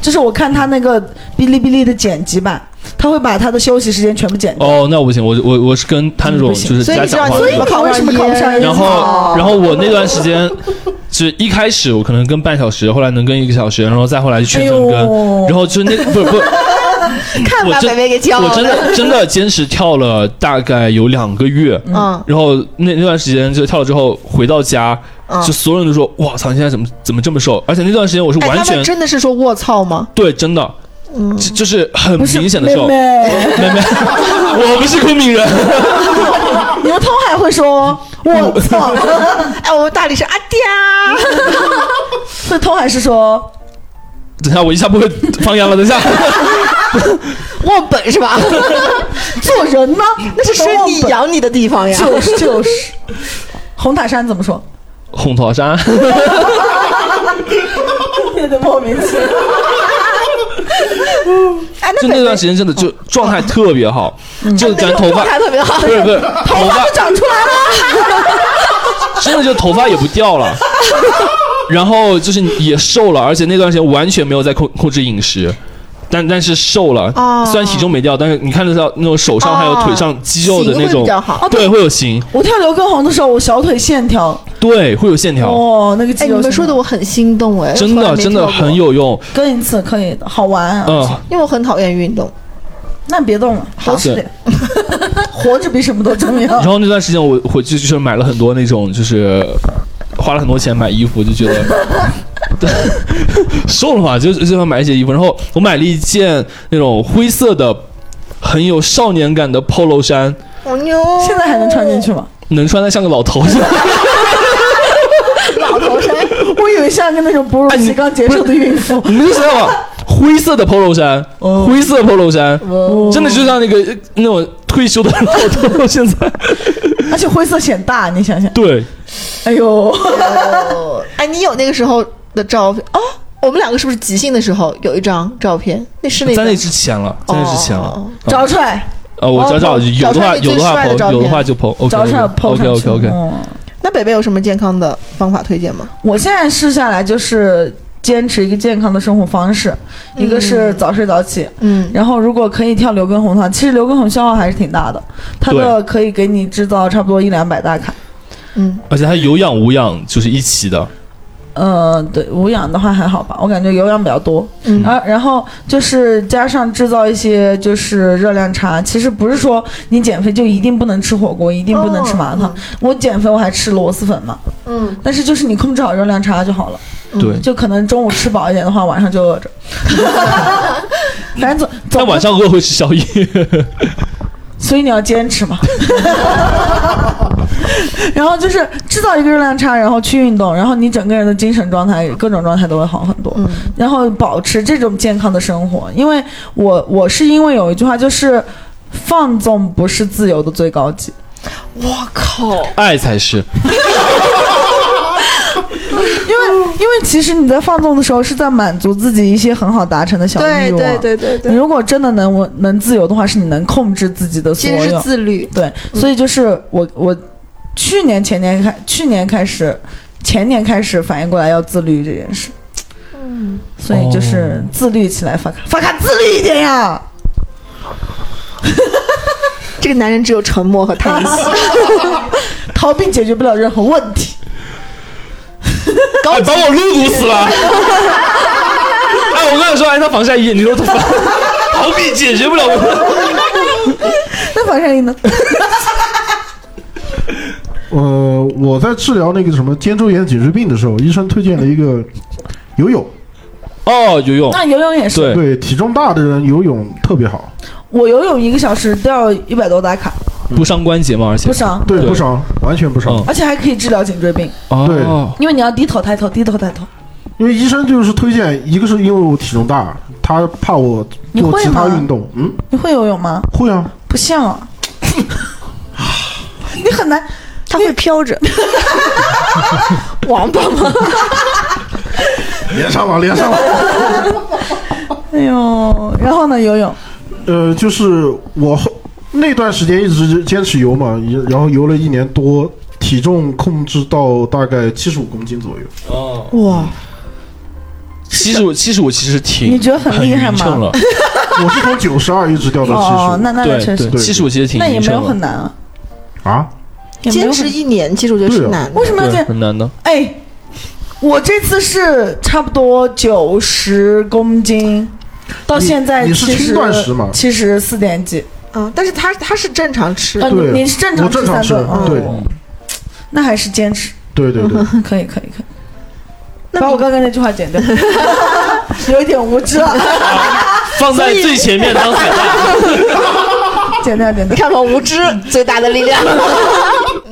就是我看他那个哔哩哔哩的剪辑版，他会把他的休息时间全部剪掉。哦，那我不行，我我我是跟他那种就是所以你知道加讲话的你为什么考为什么考不上然后，然后我那段时间，就是一开始我可能跟半小时，后来能跟一个小时，然后再后来就全程跟，哎然后就那不不，*laughs* 看把我真北北给教了我真的真的坚持跳了大概有两个月，嗯然后那那段时间就跳了之后回到家，嗯就所有人都说哇操，你现在怎么怎么这么瘦？而且那段时间我是哎，完全真的是说卧槽吗？对真的，嗯就是很明显的瘦。妹妹，*laughs* 妹妹，我不是昆明人，*laughs* 刘通还会说“我操哎，我们大理是阿嗲，”，所以通还是说等一下我一下不会方言了，等一下。*laughs* 忘本是吧？*laughs* 做人呢，那是生你养你的地方呀。就 *laughs* 是就是。红塔山怎么说？红桃山，有点莫名其妙。哎，就那段时间真的就状态特别好，就感觉头发状态特别好不。是不是头发都长出来了。真的就头发也不掉了，然后就是也瘦了，而且那段时间完全没有在控控制饮食。但但是瘦了，哦虽然体重没掉，但是你看得到那种手上还有腿上肌肉的那种对，会有型，我跳刘畊宏的时候，我小腿线条，对，会有线条，哦，那个肌哎，肉。你们说的，我很心动哎，真的真的很，有用，跟一次可以的，好玩啊。嗯，因为我很讨厌运动。那别动了，好吃点，*laughs* 活着比什么都重要然。后那段时间我回去就是买了很多那种，就是花了很多钱买衣服，就觉得 *laughs* 对瘦了嘛，就就想买一些衣服。然后我买了一件那种灰色的、很有少年感的 polo 衫，好牛！现在还能穿进去吗？能穿的像个老头子。老头衫，我以为像个那种哺乳期刚结束的孕妇。你们就想想吧，灰色的 polo 衫，哦灰色的 polo 衫，真的就像那个呃那种退休的老头。现在而且灰色显大，你想想，对，哎呦，哎，你有那个时候的照片哦，我们两个是不是即兴的时候有一张照片？那是那在那之前了，在那之前了。哦找出来，呃，我找找，哦有的话有的话有的片话就 PO。找出来 OK 上 OK 去。OK。嗯那北北有什么健康的方法推荐吗？我现在试下来就是坚持一个健康的生活方式，一个是早睡早起，嗯，然后如果可以跳刘畊宏的话，其实刘畊宏消耗还是挺大的，他的可以给你制造差不多一两百大卡。嗯，而且他有氧无氧就是一起的。呃，对，无氧的话还好吧，我感觉有氧比较多。嗯然后然后就是加上制造一些就是热量差，其实不是说你减肥就一定不能吃火锅，一定不能吃麻辣烫。我减肥我还吃螺蛳粉嘛，嗯，但是就是你控制好热量差就好了。对，就可能中午吃饱一点的话，晚上就饿着。*laughs* 反正总总但晚上饿会吃宵夜。*laughs* *laughs* 所以你要坚持嘛。*laughs* 然后就是制造一个热量差，然后去运动，然后你整个人的精神状态、各种状态都会好很多。嗯然后保持这种健康的生活，因为我我是因为有一句话就是，放纵不是自由的最高级。我靠，爱才是。*laughs* 因为因为其实你在放纵的时候是在满足自己一些很好达成的小对欲望。对对对你对，如果真的能我能自由的话，是你能控制自己的所其实是有。自律。对，所以就是我我去年前年开去年开始前年开始反应过来要自律这件事，嗯，所以就是自律起来，发卡发卡自律一点呀。*laughs* 这个男人只有沉默和叹息。*laughs* 逃避解决不了任何问题。哎，把我路堵死了！哎，我跟你说，哎，他防晒衣，你说他逃避解决不了问题。*laughs* 那防晒衣呢？*laughs* 呃，我在治疗那个什么肩周炎颈椎病的时候，医生推荐了一个游泳，哦，游泳，那游泳也是，对，对体重大的人游泳特别好，我游泳一个小时都要一百多打卡，不伤关节嘛？而且不伤，对，不伤，完全不伤。嗯而且还可以治疗颈椎病，对，因为你要低头抬头，低头抬头。因为医生就是推荐，一个是因为我体重大，他怕我你会做其他运动，嗯，你会游泳吗？会啊，不像啊，*laughs* 你很难。他会飘着。*laughs* 王八吗？连上了，连上了。*laughs* 哎呦，然后呢？游泳，呃，就是我后那段时间一直坚持游嘛，然后游了一年多，体重控制到大概七十五公斤左右。哦，哇，七十五，七十五其实挺，你觉得很厉害吗？*laughs* 我是从九十二一直掉到七哦，十那那那对确实，对，七十五其实挺那也没有很难啊，啊，坚持一年，其实我觉得是难的。对，为什么要这？很难呢。哎，我这次是差不多九十公斤，到现在你你是轻七十断食吗七十四点几。啊，但是他他是正常吃啊，，对你你是正常我正常吃三顿，哦对那还是坚持，对对对，*laughs* 可以可以可以。那你把我刚刚那句话剪掉，*laughs* 有一点无知了，*laughs* 放在最前面当彩蛋。剪掉剪掉。你看吧，无知最大的力量。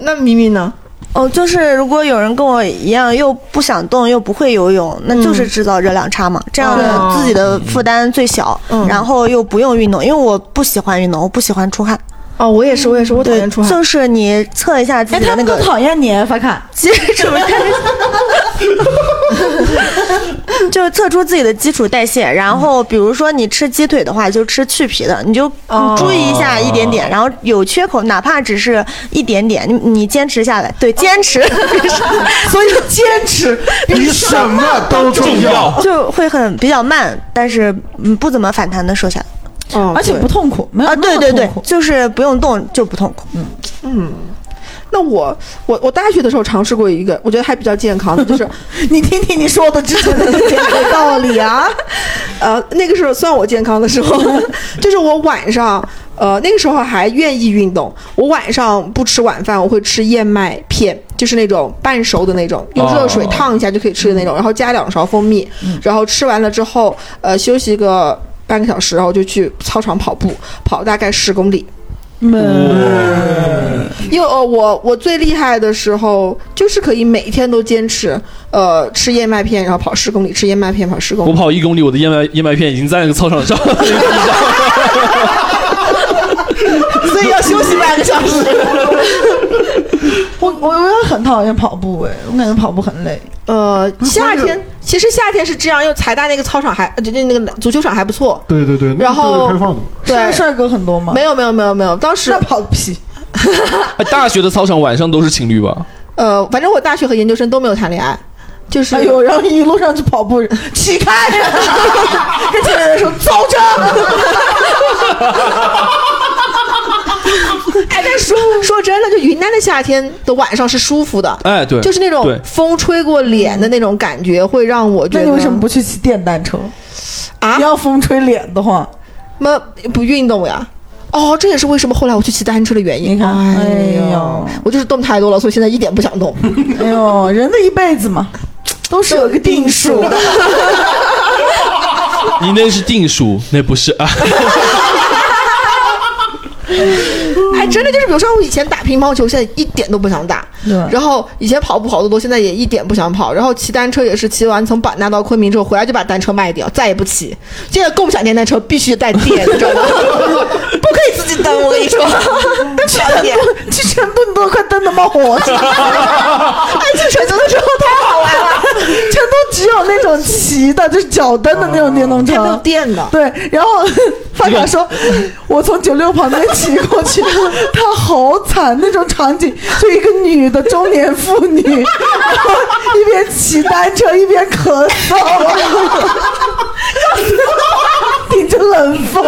那咪咪呢？哦，就是如果有人跟我一样又不想动又不会游泳，那就是制造热量差嘛，这样的自己的负担最小，嗯。然后又不用运动，因为我不喜欢运动，我不喜欢出汗。哦，我也是，我也是，我讨，厌出汗。就是你测一下自哎，他们都己的那个讨厌你，发卡。基础代谢，就是测出自己的基础代谢。然后，比如说你吃鸡腿的话，就吃去皮的，你就哦注意一下一点点。然后有缺口，哪怕只是一点点，你你坚持下来，对，坚持 *laughs* 所以坚持 *laughs* 比什么都重要。就会很比较慢，但是嗯不怎么反弹的瘦下来哦，而且不痛苦，没有啊。对对对就是不用动就不痛苦。嗯嗯那我我我大学的时候尝试过一个，我觉得还比较健康的，就是 *laughs* 你听听你说的之前的减肥道理啊。*laughs* 呃，那个时候算我健康的时候，*laughs* 就是我晚上，呃，那个时候还愿意运动。我晚上不吃晚饭，我会吃燕麦片，就是那种半熟的那种，用热水哦烫一下就可以吃的那种，然后加两勺蜂蜜，然后吃完了之后，呃，休息个半个小时，然后就去操场跑步，跑大概十公里。因为呃，我我最厉害的时候就是可以每天都坚持，呃，吃燕麦片，然后跑十公里，吃燕麦片跑十公里我。跑一公里，我的燕麦燕麦片已经在那个操场上。*laughs* 所以要休息半个小时。我我我也很讨厌跑步哎，我感觉跑步很累。呃，夏天其实夏天是这样，因为财大那个操场还就就那个足球场还不错。对对对，然后个开放的。对，帅哥很多吗？没有没有没有没有，当时那跑个屁！*laughs* 哎大学的操场晚上都是情侣吧？呃，反正我大学和研究生都没有谈恋爱，就是哎呦，然后一路上去跑步，*laughs* 起开，*laughs* 跟前面人说走着。*laughs* 哎，但说说真的，就云南的夏天的晚上是舒服的，哎，对，就是那种风吹过脸的那种感觉，会让我觉得。那你为什么不去骑电单车？啊？要风吹脸的话，那不运动呀？哦，这也是为什么后来我去骑单车的原因。你看，哎哎呦呦，我就是动太多了，所以现在一点不想动。哎呦，人的一辈子嘛，都是有个定数的。*laughs* 你那是定数，那不是啊。*laughs* 哎，真的就是，比如说我以前打乒乓球，现在一点都不想打。对然后以前跑步跑得多，现在也一点不想跑。然后骑单车也是，骑完从版纳到昆明之后，回来就把单车卖掉，再也不骑。现在共享电单车必须带电，你知道吗？*laughs* 不可以自己蹬，我跟你说。*laughs* 去成都，去成都你都快蹬得冒火了。*laughs* 哎，去成都的时候太好玩了，成都只有那种骑的，就是脚蹬的那种电动车没有车。电的。对，然后发卡说，我从九六旁边骑过去，*laughs* 他好惨，那种场景，就一个女的中年妇女，*laughs* 然后一边骑单车一边咳嗽，*laughs* 顶着冷风。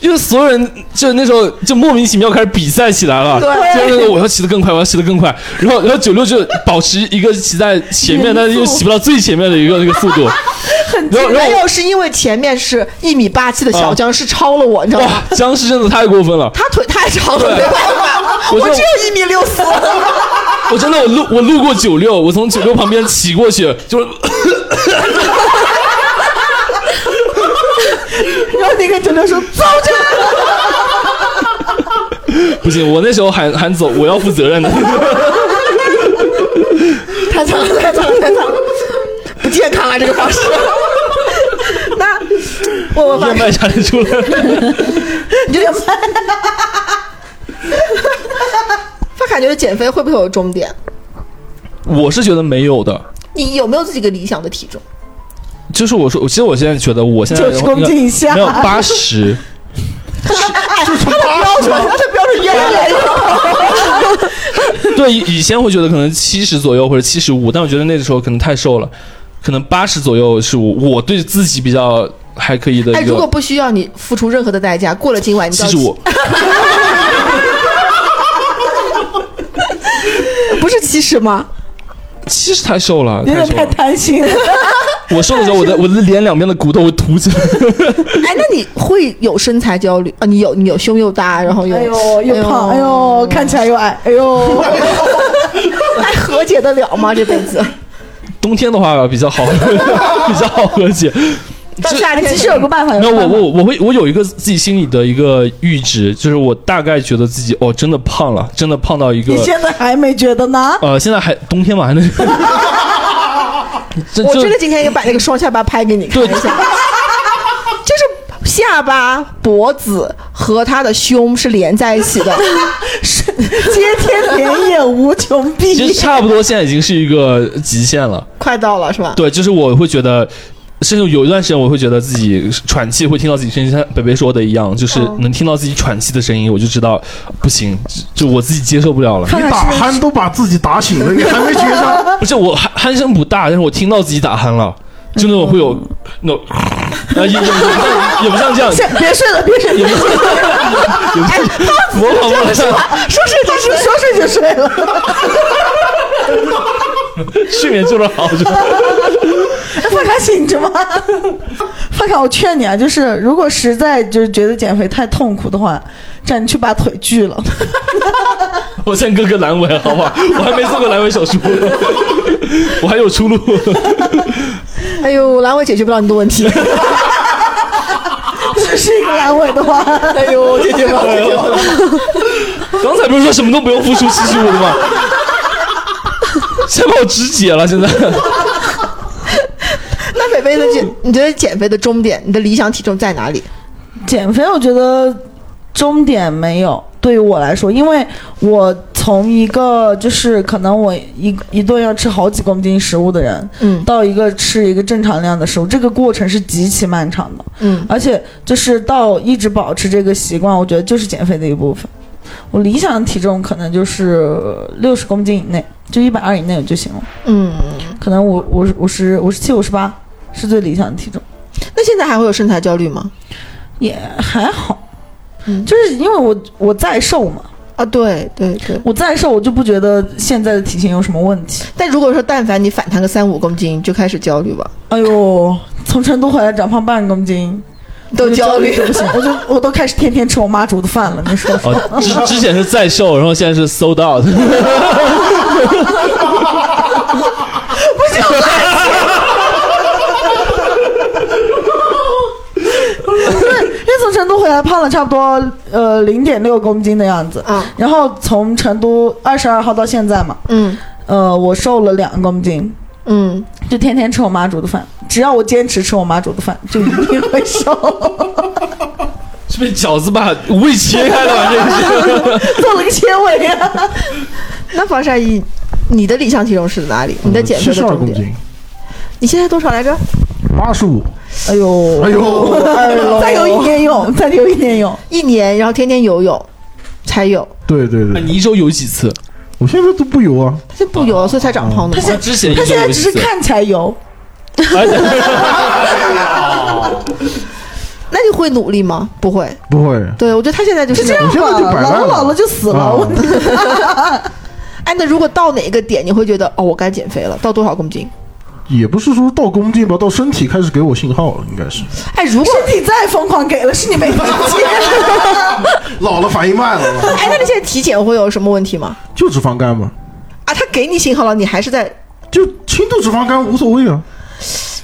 因为所有人就那时候就莫名其妙开始比赛起来了，对。就是那个我要骑得更快，我要骑得更快，然后然后九六就保持一个骑在前面，但是又骑不到最前面的一个那个速度，*laughs* 然后然后没有，是因为前面是一米八七的小僵尸超了我，你知道吗？哇，僵尸真的太过分了，他腿太长了，没办法，我只有一米六四。我真的我路我路过九六，我从九六旁边骑过去，就是然后那个九六说走着，*laughs* 不行，我那时候喊喊走，我要负责任的。*laughs* 太惨了，太惨了，太惨了，不健康啊，这个方式。*laughs* 那我我发燕麦差点出来了，你这个发卡觉得减肥会不会有终点？我是觉得没有的。你有没有自己一个理想的体重？就是我说，其实我现在觉得我现在90公斤以下没有八十，标准，他的标准越来越高。对，以以前会觉得可能七十左右或者七十五，但我觉得那个时候可能太瘦了，可能八十左右是我我对自己比较还可以的哎，如果不需要你付出任何的代价，过了今晚七十五，不是七十吗？七十太瘦了，有点太。贪心了。*laughs* 我瘦的时候，我的我的脸两边的骨头会凸起来。*laughs* 哎，那你会有身材焦虑啊？你有，你有胸又大，然后又哎呦，又胖，哎呦，看起来又矮，哎呦，还 *laughs* 和解得了吗？这辈子冬天的话比较好，比较好和解。到夏天其实有个办法，有那我我我会我有一个自己心里的一个阈值，就是我大概觉得自己哦真的胖了，真的胖到一个你现在还没觉得呢？呃现在还冬天嘛还能，我真的今天也把那个双下巴拍给你看一下，就是下巴、脖子和他的胸是连在一起的。*laughs* 是接天莲叶无穷碧其实差不多现在已经是一个极限了。快到了是吧？对，就是我会觉得。甚至有一段时间，我会觉得自己喘气，会听到自己声音，像北北说的一样，就是嗯能听到自己喘气的声音，我就知道不行，就就我自己接受不了了。你打鼾都把自己打醒了，你还没觉得？*laughs* 不是我鼾鼾声不大，但是我听到自己打鼾了，就那种会有那也也也不像也不像这样，先 *laughs* 别睡了，别睡了，也不像，模仿模仿，说睡就睡，说睡就睡了。睡眠质量好就。发卡醒着吗？发卡，我劝你啊，就是如果实在就是觉得减肥太痛苦的话，这样你去把腿锯了。*laughs* 我先割个阑尾，好不好？我还没做过阑尾手术，*laughs* 我还有出路。*laughs* 哎呦，阑尾解决不了你的问题。这是一个阑尾的话，哎呦，解决不了，解决不了。刚才不是说什么都不用付出七十五的吗？现在把我肢解了，现在。那北北的减，你觉得减肥的终点，你的理想体重在哪里？减肥我觉得终点没有，对于我来说，因为我从从一个就是可能我一一顿要吃好几公斤食物的人，嗯到一个吃一个正常量的食物，这个过程是极其漫长的。嗯而且就是到一直保持这个习惯，我觉得就是减肥的一部分。我理想的体重可能就是六十公斤以内，就一百二以内就行了。嗯，可能五五十五十五十七五十八是最理想的体重，那现在还会有身材焦虑吗？也还好。嗯就是因为我我在瘦嘛，啊，对对对。我再瘦我就不觉得现在的体型有什么问题。但如果说但凡你反弹个三五公斤，就开始焦虑吧，哎呦，从成都回来长胖半公斤，*laughs* 都焦虑就不行，*laughs* 我就我都开始天天吃我妈煮的饭了。你说说，哦，*laughs* 之之前是在瘦，然后现在是 sold out。因为从成都回来胖了差不多呃零点六公斤的样子，嗯然后从成都二十二号到现在嘛，嗯呃，我瘦了两公斤，嗯，就天天吃我妈煮的饭，只要我坚持吃我妈煮的饭，就一定会瘦。*laughs* 是被饺子把胃切开了吧？这是。*laughs* 做了个切尾啊！那防晒衣，你的理想体重是哪里？你的减肥七的重点？你现在多少来着？八十五。哎呦，哎呦，再游一年泳，*laughs* 再游一年泳。一年，然后天天游泳，才有。对对对，你一周游几次？我现在都不游啊。他就不游，所以才长胖的。他现之前一周他现在？只是看起来油，哎对 *laughs* 那你会努力吗？不会。不会，对，我觉得他现在就是就这样老了老了就死了。啊我哎，那如果到哪个点你会觉得哦，我该减肥了？到多少公斤？也不是说到公斤吧，到身体开始给我信号了，应该是哎，如果身体再疯狂给了，是你没听见。*laughs* 老了反应慢了，哎，那你现在体检会有什么问题吗？就脂肪肝嘛，啊，他给你信号了，你还是在就轻度脂肪肝无所谓啊，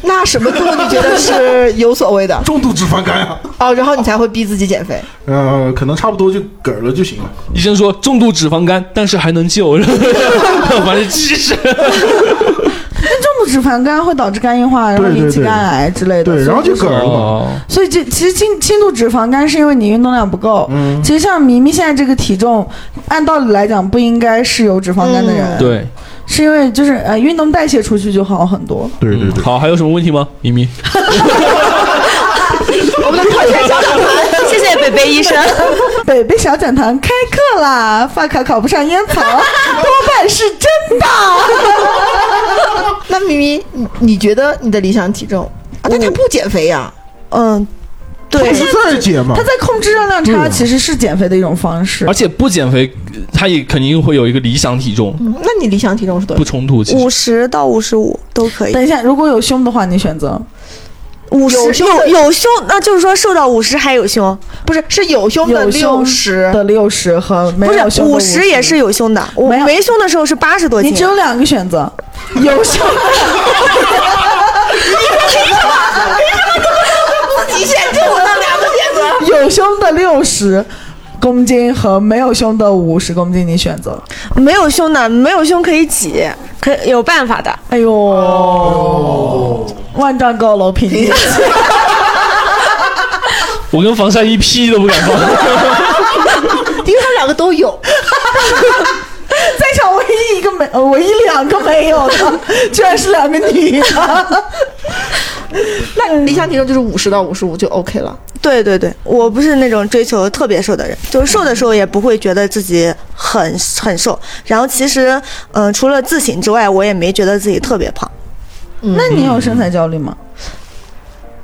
那什么度你觉得是有所谓的？*laughs* 重度脂肪肝啊，哦，然后你才会逼自己减肥。呃，可能差不多就嗝了就行了。医生说重度脂肪肝，但是还能救，*laughs* 反正其实脂肪肝会导致肝硬化，然后引起肝癌之类的。对，然后就所以嗝了所以这其实轻轻度脂肪肝是因为你运动量不够。嗯其实像咪咪现在这个体重，按道理来讲不应该是有脂肪肝的人。嗯对，是因为就是呃运动代谢出去就好很多。对对对，好，还有什么问题吗？咪咪，*laughs* 我们的科学小讲堂，谢谢北北医生。*laughs* 北北小讲堂开课啦！发卡考不上烟草，多半是真的。那咪咪，你你觉得你的理想体重啊？但他不减肥呀、嗯，对他，是在减吗他，在控制热量差，其实是减肥的一种方式而。且不减肥，他也肯定会有一个理想体重，嗯那你理想体重是多少？不冲突。其五实十到五十五都可以。等一下，如果有胸的话，你选择五十有胸有有胸，那就是说瘦到五十还有胸，不是，是有胸的六十。的六十和没胸的五十也是有胸的。我没没胸的时候是八十多斤你只。有两个选择，有胸极 *laughs* 限就我那两个选择。有胸的六十公斤和没有胸的五十公斤，你选择。没有胸的，没有胸可以挤，可有办法的。哎呦，万丈高楼平地起。*laughs* 我跟防晒衣屁都不敢放。*laughs* 因为他们两个都有，*laughs* 在场唯一一个没，呃唯一两个没有的，居然是两个女的。*laughs* 那理想体重就是五十到五十五就 OK 了。对对对，我不是那种追求特别瘦的人，就是瘦的时候也不会觉得自己很很瘦。然后其实，嗯、除了自省之外，我也没觉得自己特别胖。那你有身材焦虑吗？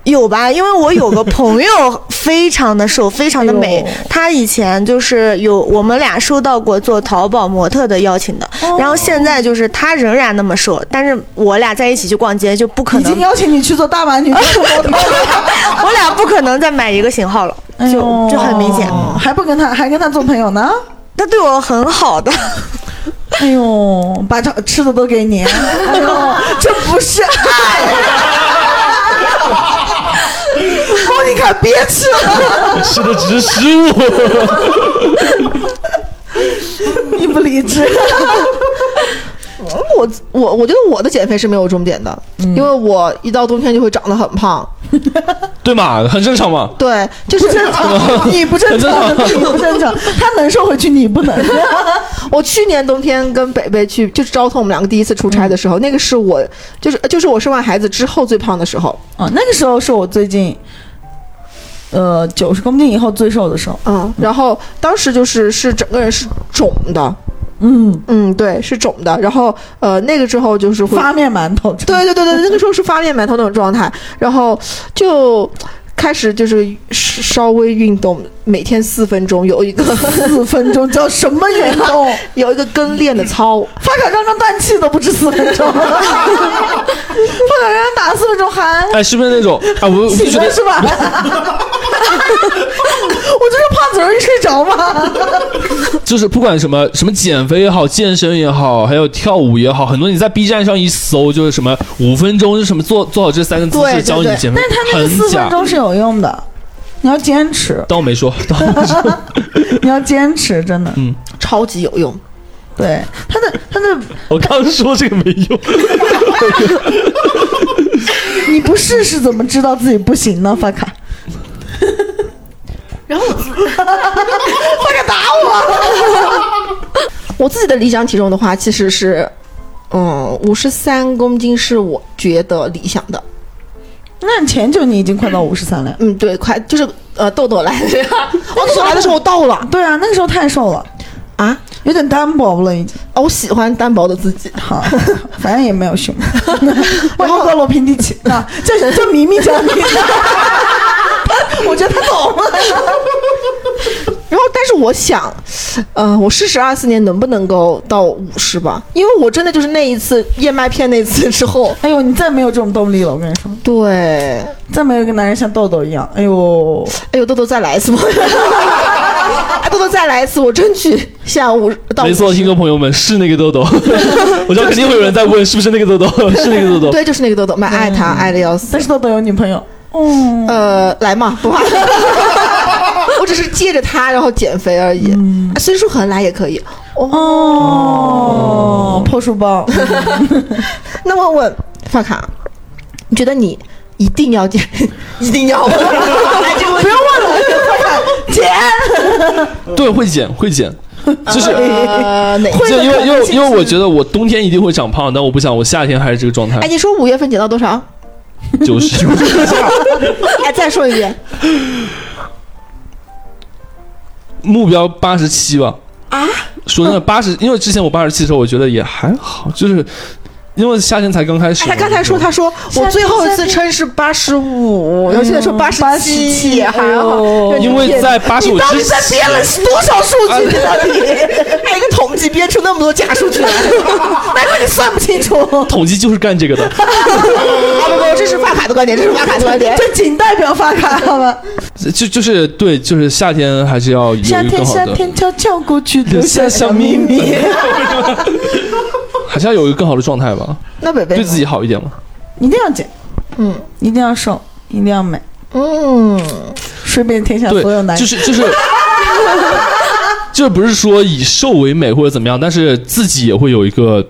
有吧？因为我有个 *laughs* 朋友非常的瘦，非常的美哎呦。她以前就是有我们俩收到过做淘宝模特的邀请的，哦然后现在就是她仍然那么瘦，但是我俩在一起去逛街就不可能已经，邀请你去做大码女装模特了，*laughs* *laughs* 我俩不可能再买一个型号了，就哎就很明显。还不跟他还跟他做朋友呢？她对我很好的，哎呦，把这吃的都给你，哎呦，这不是爱。莫妮卡，别吃了，吃的只是食物。你不理智。我我我觉得我的减肥是没有终点的，嗯因为我一到冬天就会长得很胖。对嘛，很正常嘛。对，就是正常，*laughs* 你不正常，你不正常，他能瘦回去，你不能。*laughs* 我去年冬天跟北北去，就是昭通我们两个第一次出差的时候，那个是我就是就是我生完孩子之后最胖的时候。啊，那个时候是我最近，呃，九十公斤以后最瘦的时候。嗯，然后当时就是是整个人是肿的，嗯，嗯，对，是肿的。然后呃，那个之后就是会发面馒头。对对对对，那个时候是发面馒头那种状态，然后就开始就是稍微运动，每天四分钟，有一个四分钟叫什么运动？*laughs* 有一个跟练的操。发卡刚刚断气都不止四分钟，发卡刚刚打四分钟还哎，是不是那种？啊，我我就觉是吧？*laughs* 我就是胖子容易睡着嘛。就是不管什么什么减肥也好，健身也好，还有跳舞也好，很多你在 B 站上一搜，就是什么五分钟是什么做做好这三个姿势教你减肥，但是他那个四分。钟是有用的，你要坚持，当我没说，当我没说。你要坚持，真的。嗯，超级有用，对，他的他的，我刚说这个没用。*laughs* 你不试试怎么知道自己不行呢？发卡，然后我自 *laughs* 发卡打我。*laughs* 我自己的理想体重的话，其实是，嗯，五十三公斤是我觉得理想的。那前久你已经快到五十三了呀。嗯，对，快就是呃豆豆来的呀，我豆豆来的时候我到了对啊，那个时候太瘦了，啊，有点单薄了已经。哦我喜欢单薄的自己。好，反正也没有胸，然后高楼平地起啊，这这咪咪讲你，*laughs* 我觉得他懂了。然后，但是我想，呃，我试试二四年能不能够到五十吧，因为我真的就是那一次燕麦片那次之后，*laughs* 哎呦，你再没有这种动力了，我跟你说，对，再没有一个男人像豆豆一样，哎呦，哎呦，豆豆再来一次吗？*laughs* 哎，豆豆再来一次，我争取下午到没错，听众朋友们，是那个豆豆。*laughs* 我知道肯定会有人在问，是不是那个豆豆？是那个豆豆。对，就是那个豆豆，蛮爱他，爱的要死但。是豆豆有女朋友，哦，呃，来嘛，不怕。我只是借着他然后减肥而已，嗯孙叔恒来也可以。哦，哦，破书包 *laughs* *laughs* 那问问发卡，你觉得你一定要减，一定要？*laughs* 不用问了，减，对，会减，会减，就是。呃，哪？就因为因为因为我觉得我冬天一定会长胖，但我不想我夏天还是这个状态哎，，你说五月份减到多少？九十九。哎，再说一遍。目标八十七吧。啊？说真的，八十，因为之前我八十七的时候，我觉得也还好，就是因为夏天才刚开始哎，他刚才说，他说我最后一次称是八十五，然后现在说八十七，也还好。因为在八十五之你到底在编了，多少数据？你到底还有一个统计编出那么多假数据来，*laughs* 难怪你算不清楚。统计就是干这个的。*laughs* 啊不不，这是发卡的观点，这是发卡的观点。这仅代表发卡好吗？就就是对，就是夏天还是要有一夏天夏个好的，天悄悄过去，留留下下小秘密。还是要有一个更好的状态吧，那北北对自己好一点吗。一定要减，嗯一定要瘦，一定要美，嗯，顺便天下对所有男，人。就是就是。*laughs* 就是不是说以瘦为美或者怎么样，但是自己也会有一个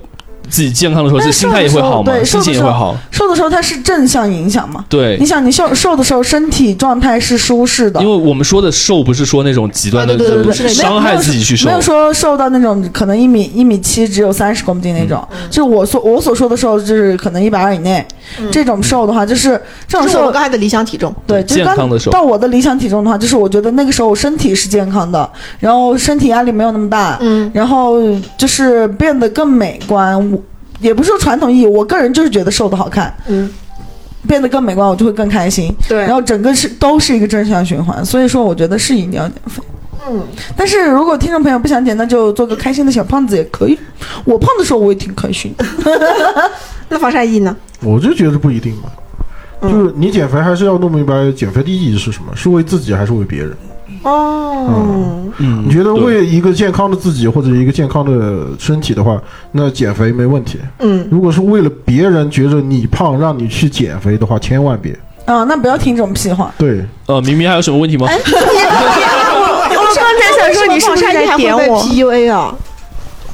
自己健康的时候，这但是心态也会好嘛，对，心瘦的时候情也会好。瘦的时候它是正向影响嘛？对你，想，你瘦瘦的时候，身体状态是舒适的因，为我们说的瘦不是说那种极端的，伤害自己去瘦没。有说瘦到那种可能一米一米七只有三十公斤那种，就是我所我所说的瘦，就是可能一百二以内，这种瘦的话，就是这种瘦我刚才的理想体重。对，就是刚健康的瘦到我的理想体重的话，就是我觉得那个时候我身体是健康的，然后身体压力没有那么大，嗯，然后就是变得更美观。我也不是说传统意义，我个人就是觉得瘦的好看，嗯，变得更美观，我就会更开心。对然后整个是都是一个正向循环，所以说我觉得是一定要减肥。嗯，但是如果听众朋友不想减，那就做个开心的小胖子也可以。我胖的时候我也挺开心的。*laughs* 那防晒衣呢？我就觉得不一定吧。嗯就是你减肥还是要弄明白减肥的意义是什么，是为自己还是为别人？哦，嗯你觉得为一个健康的自己或者一个健康的身体的话，那减肥没问题。嗯，如果是为了别人觉得你胖让你去减肥的话，千万别。啊，那不要听这种屁话。对，呃，明明还有什么问题吗？我刚才想说你是不是在点我？PUA 啊？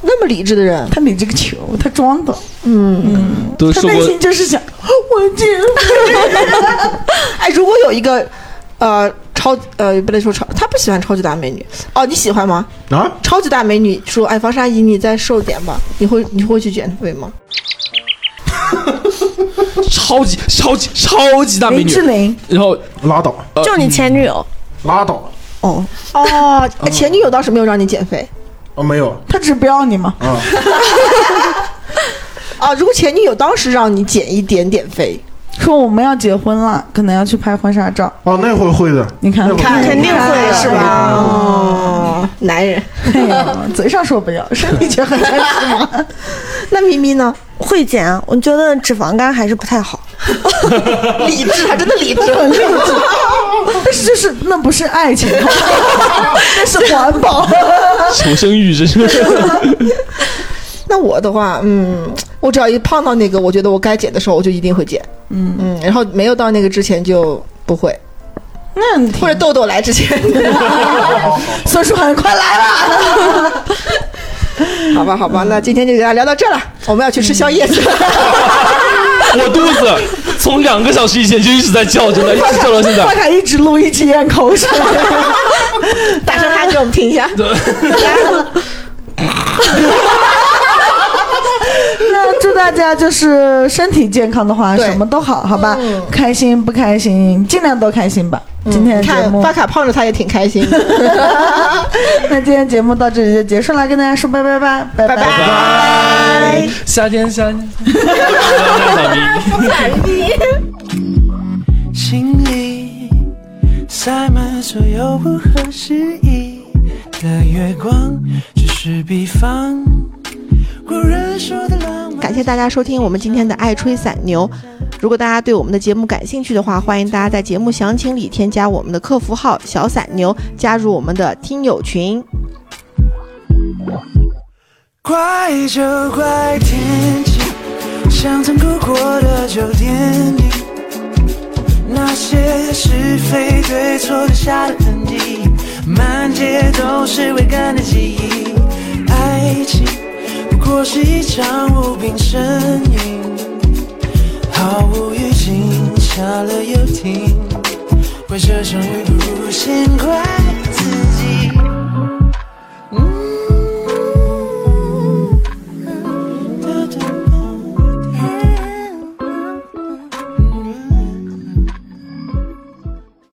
那么理智的人，他理这个球，他装的，嗯，他内心就是想我减肥。哎，如果有一个，呃，超呃不能说超，他不喜欢超级大美女哦，你喜欢吗？啊，超级大美女说，哎，防沙姨，你再瘦点吧，你会你会去减肥吗？*laughs* 超级超级超级大美女林志，玲，然后拉倒，就你前女友，拉倒哦，哦，哎前女友倒是没有让你减肥哦，没有他只是不要你嘛。啊，*laughs* 啊，如果前女友当时让你减一点点肥，说我们要结婚了，可能要去拍婚纱照。哦，那会会的，你看，肯定会的是吧？哦，男人。嘴上说不要，*laughs* 身体却很真实嘛。那咪咪呢？会减啊，我觉得脂肪肝还是不太好。*laughs* 理智，还真的理智。但是就是那不是爱情，*laughs* 那是环保。求生欲这是。那我的话，嗯，我只要一胖到那个，我觉得我该减的时候，我就一定会减。嗯嗯，然后没有到那个之前就不会，那你或者痘痘来之前。*laughs* 孙书涵快来了。*laughs* 好吧，好吧，那今天就给大家聊到这了，我们要去吃宵夜去了。*laughs* 我肚子从两个小时以前就一直在叫，着呢一直叫到现在。快凯一直录，一直咽口水。大声喊给我们听一下。*laughs* 那祝大家就是身体健康的话，什么都好，好吧？嗯开心不开心，尽量都开心吧。今天的节目，看发卡泡着他也挺开心的。*laughs* *laughs* 那今天节目到这里就结束了，跟大家说拜拜吧，拜拜拜拜。夏天，夏天。小咪。心里塞满所有不合时宜的月光，只是比方。感谢大家收听我们今天的爱吹散牛。如果大家对我们的节目感兴趣的话，欢迎大家在节目详情里添加我们的客服号“小散牛”，加入我们的听友群。怪就怪天气，像曾哭过的旧电影，那些是非对错留下的痕迹，满街都是未干的记忆。爱情我是一场无病呻吟，毫无预警，下了又停，怪这场雨不先怪自己。